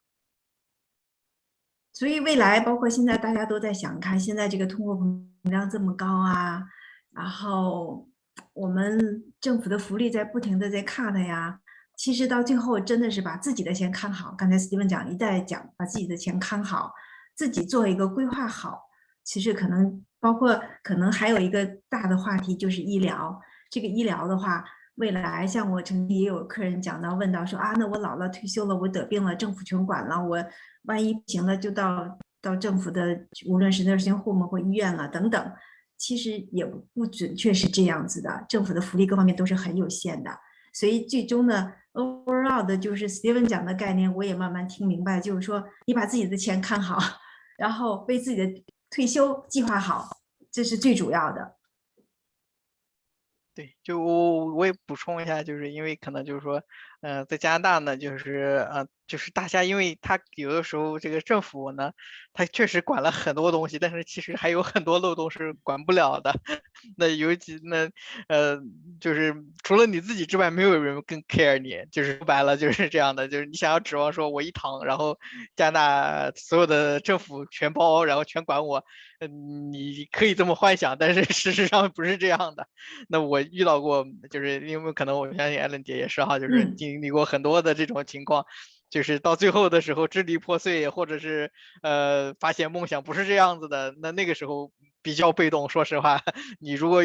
所以未来包括现在大家都在想，看现在这个通货膨胀这么高啊，然后我们政府的福利在不停的在 cut 呀，其实到最后真的是把自己的钱看好。刚才 Steven 讲一再讲，把自己的钱看好，自己做一个规划好。其实可能包括可能还有一个大的话题就是医疗。这个医疗的话，未来像我曾经也有客人讲到问到说啊，那我老了退休了，我得病了，政府全管了，我万一不行了就到到政府的无论是 nursing home 或医院了等等。其实也不不准确是这样子的，政府的福利各方面都是很有限的，所以最终呢，overall 的就是 Steven 讲的概念，我也慢慢听明白，就是说你把自己的钱看好，然后为自己的退休计划好，这是最主要的。
对，就我我也补充一下，就是因为可能就是说，呃，在加拿大呢，就是呃，就是大家因为他有的时候这个政府呢，他确实管了很多东西，但是其实还有很多漏洞是管不了的。(laughs) 那尤其那呃，就是除了你自己之外，没有人更 care 你，就是说白了就是这样的，就是你想要指望说我一躺，然后加拿大所有的政府全包，然后全管我。嗯，你可以这么幻想，但是事实上不是这样的。那我遇到过，就是因为可能我相信艾伦姐也是哈，就是经历过很多的这种情况，就是到最后的时候支离破碎，或者是呃发现梦想不是这样子的，那那个时候比较被动。说实话，(laughs) 你如果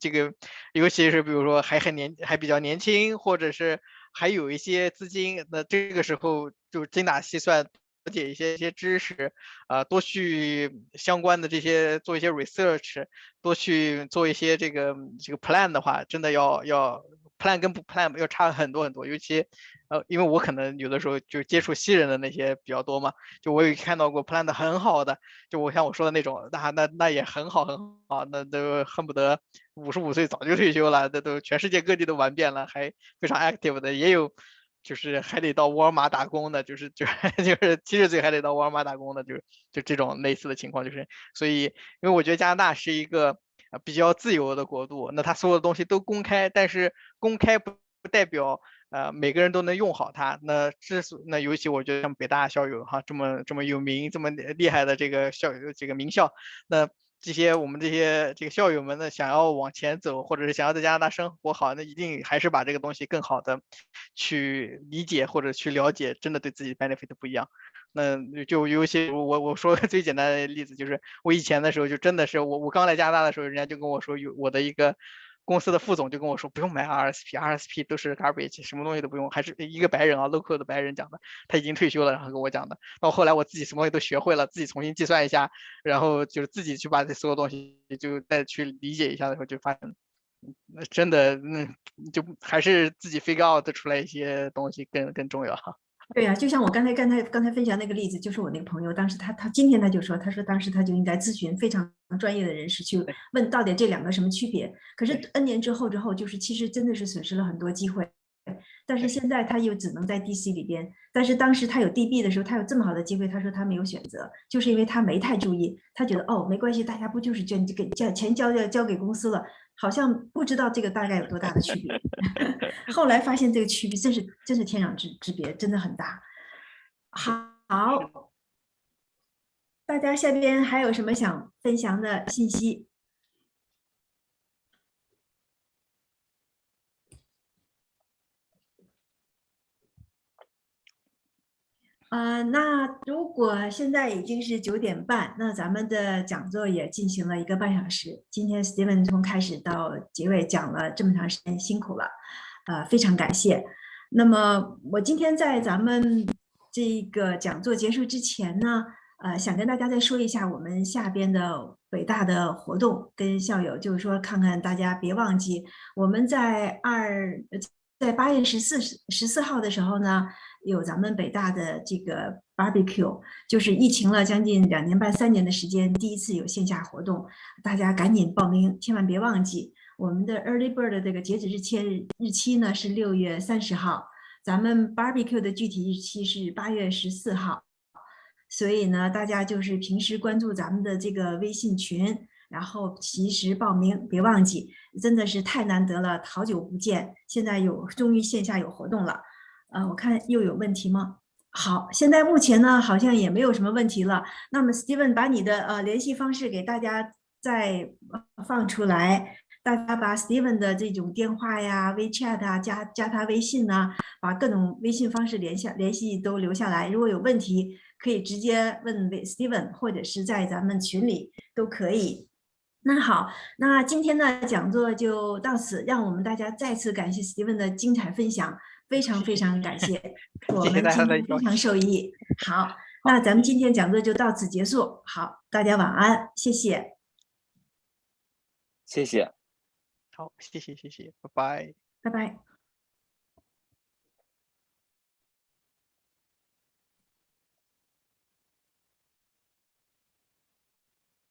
这个，尤其是比如说还很年还比较年轻，或者是还有一些资金，那这个时候就精打细算。了解一些一些知识，啊，多去相关的这些做一些 research，多去做一些这个这个 plan 的话，真的要要 plan 跟不 plan 要差很多很多。尤其，呃，因为我可能有的时候就接触新人的那些比较多嘛，就我有看到过 plan 的很好的，就我像我说的那种，那那那也很好很好，那都恨不得五十五岁早就退休了，那都全世界各地都玩遍了，还非常 active 的也有。就是还得到沃尔玛打工的，就是就 (laughs) 就是七十岁还得到沃尔玛打工的，就就这种类似的情况，就是所以，因为我觉得加拿大是一个比较自由的国度，那它所有的东西都公开，但是公开不不代表呃每个人都能用好它。那之所那尤其我觉得像北大校友哈这么这么有名这么厉害的这个校友这个名校，那。这些我们这些这个校友们呢，想要往前走，或者是想要在加拿大生活好，那一定还是把这个东西更好的去理解或者去了解，真的对自己 benefit 不一样。那就尤其我我说个最简单的例子，就是我以前的时候就真的是我我刚来加拿大的时候，人家就跟我说有我的一个。公司的副总就跟我说，不用买 RSP，RSP 都是 garbage，什么东西都不用。还是一个白人啊，local 的白人讲的，他已经退休了，然后跟我讲的。到后来我自己什么东西都学会了，自己重新计算一下，然后就是自己去把这所有东西就再去理解一下的时候，就发现，那真的，那就还是自己 figure out 出来一些东西更更重要哈。
对呀，就像我刚才刚才刚才分享那个例子，就是我那个朋友，当时他他今天他就说，他说当时他就应该咨询非常专业的人士去问到底这两个什么区别。可是 N 年之后之后，就是其实真的是损失了很多机会。但是现在他又只能在 DC 里边，但是当时他有 DB 的时候，他有这么好的机会，他说他没有选择，就是因为他没太注意，他觉得哦没关系，大家不就是捐给交钱交交交给公司了。好像不知道这个大概有多大的区别，(laughs) 后来发现这个区别真是真是天壤之之别，真的很大。好，大家下边还有什么想分享的信息？呃，那如果现在已经是九点半，那咱们的讲座也进行了一个半小时。今天 Steven 从开始到结尾讲了这么长时间，辛苦了，呃，非常感谢。那么我今天在咱们这个讲座结束之前呢，呃，想跟大家再说一下我们下边的北大的活动，跟校友就是说，看看大家别忘记，我们在二在八月十四十四号的时候呢。有咱们北大的这个 barbecue，就是疫情了将近两年半三年的时间，第一次有线下活动，大家赶紧报名，千万别忘记我们的 early bird 的这个截止日期日期呢是六月三十号，咱们 barbecue 的具体日期是八月十四号，所以呢，大家就是平时关注咱们的这个微信群，然后及时报名，别忘记，真的是太难得了，好久不见，现在有终于线下有活动了。呃，我看又有问题吗？好，现在目前呢好像也没有什么问题了。那么，Steven 把你的呃联系方式给大家再放出来，大家把 Steven 的这种电话呀、WeChat 啊、加加他微信呐，把各种微信方式联系联系都留下来。如果有问题，可以直接问 Steven，或者是在咱们群里都可以。那好，那今天的讲座就到此，让我们大家再次感谢 Steven 的精彩分享。非常非常感谢，(laughs) 我们今天非常受益。好，那咱们今天讲座就到此结束。好，大家晚安，谢谢，
谢谢，
好，谢谢谢谢，拜拜，
拜拜。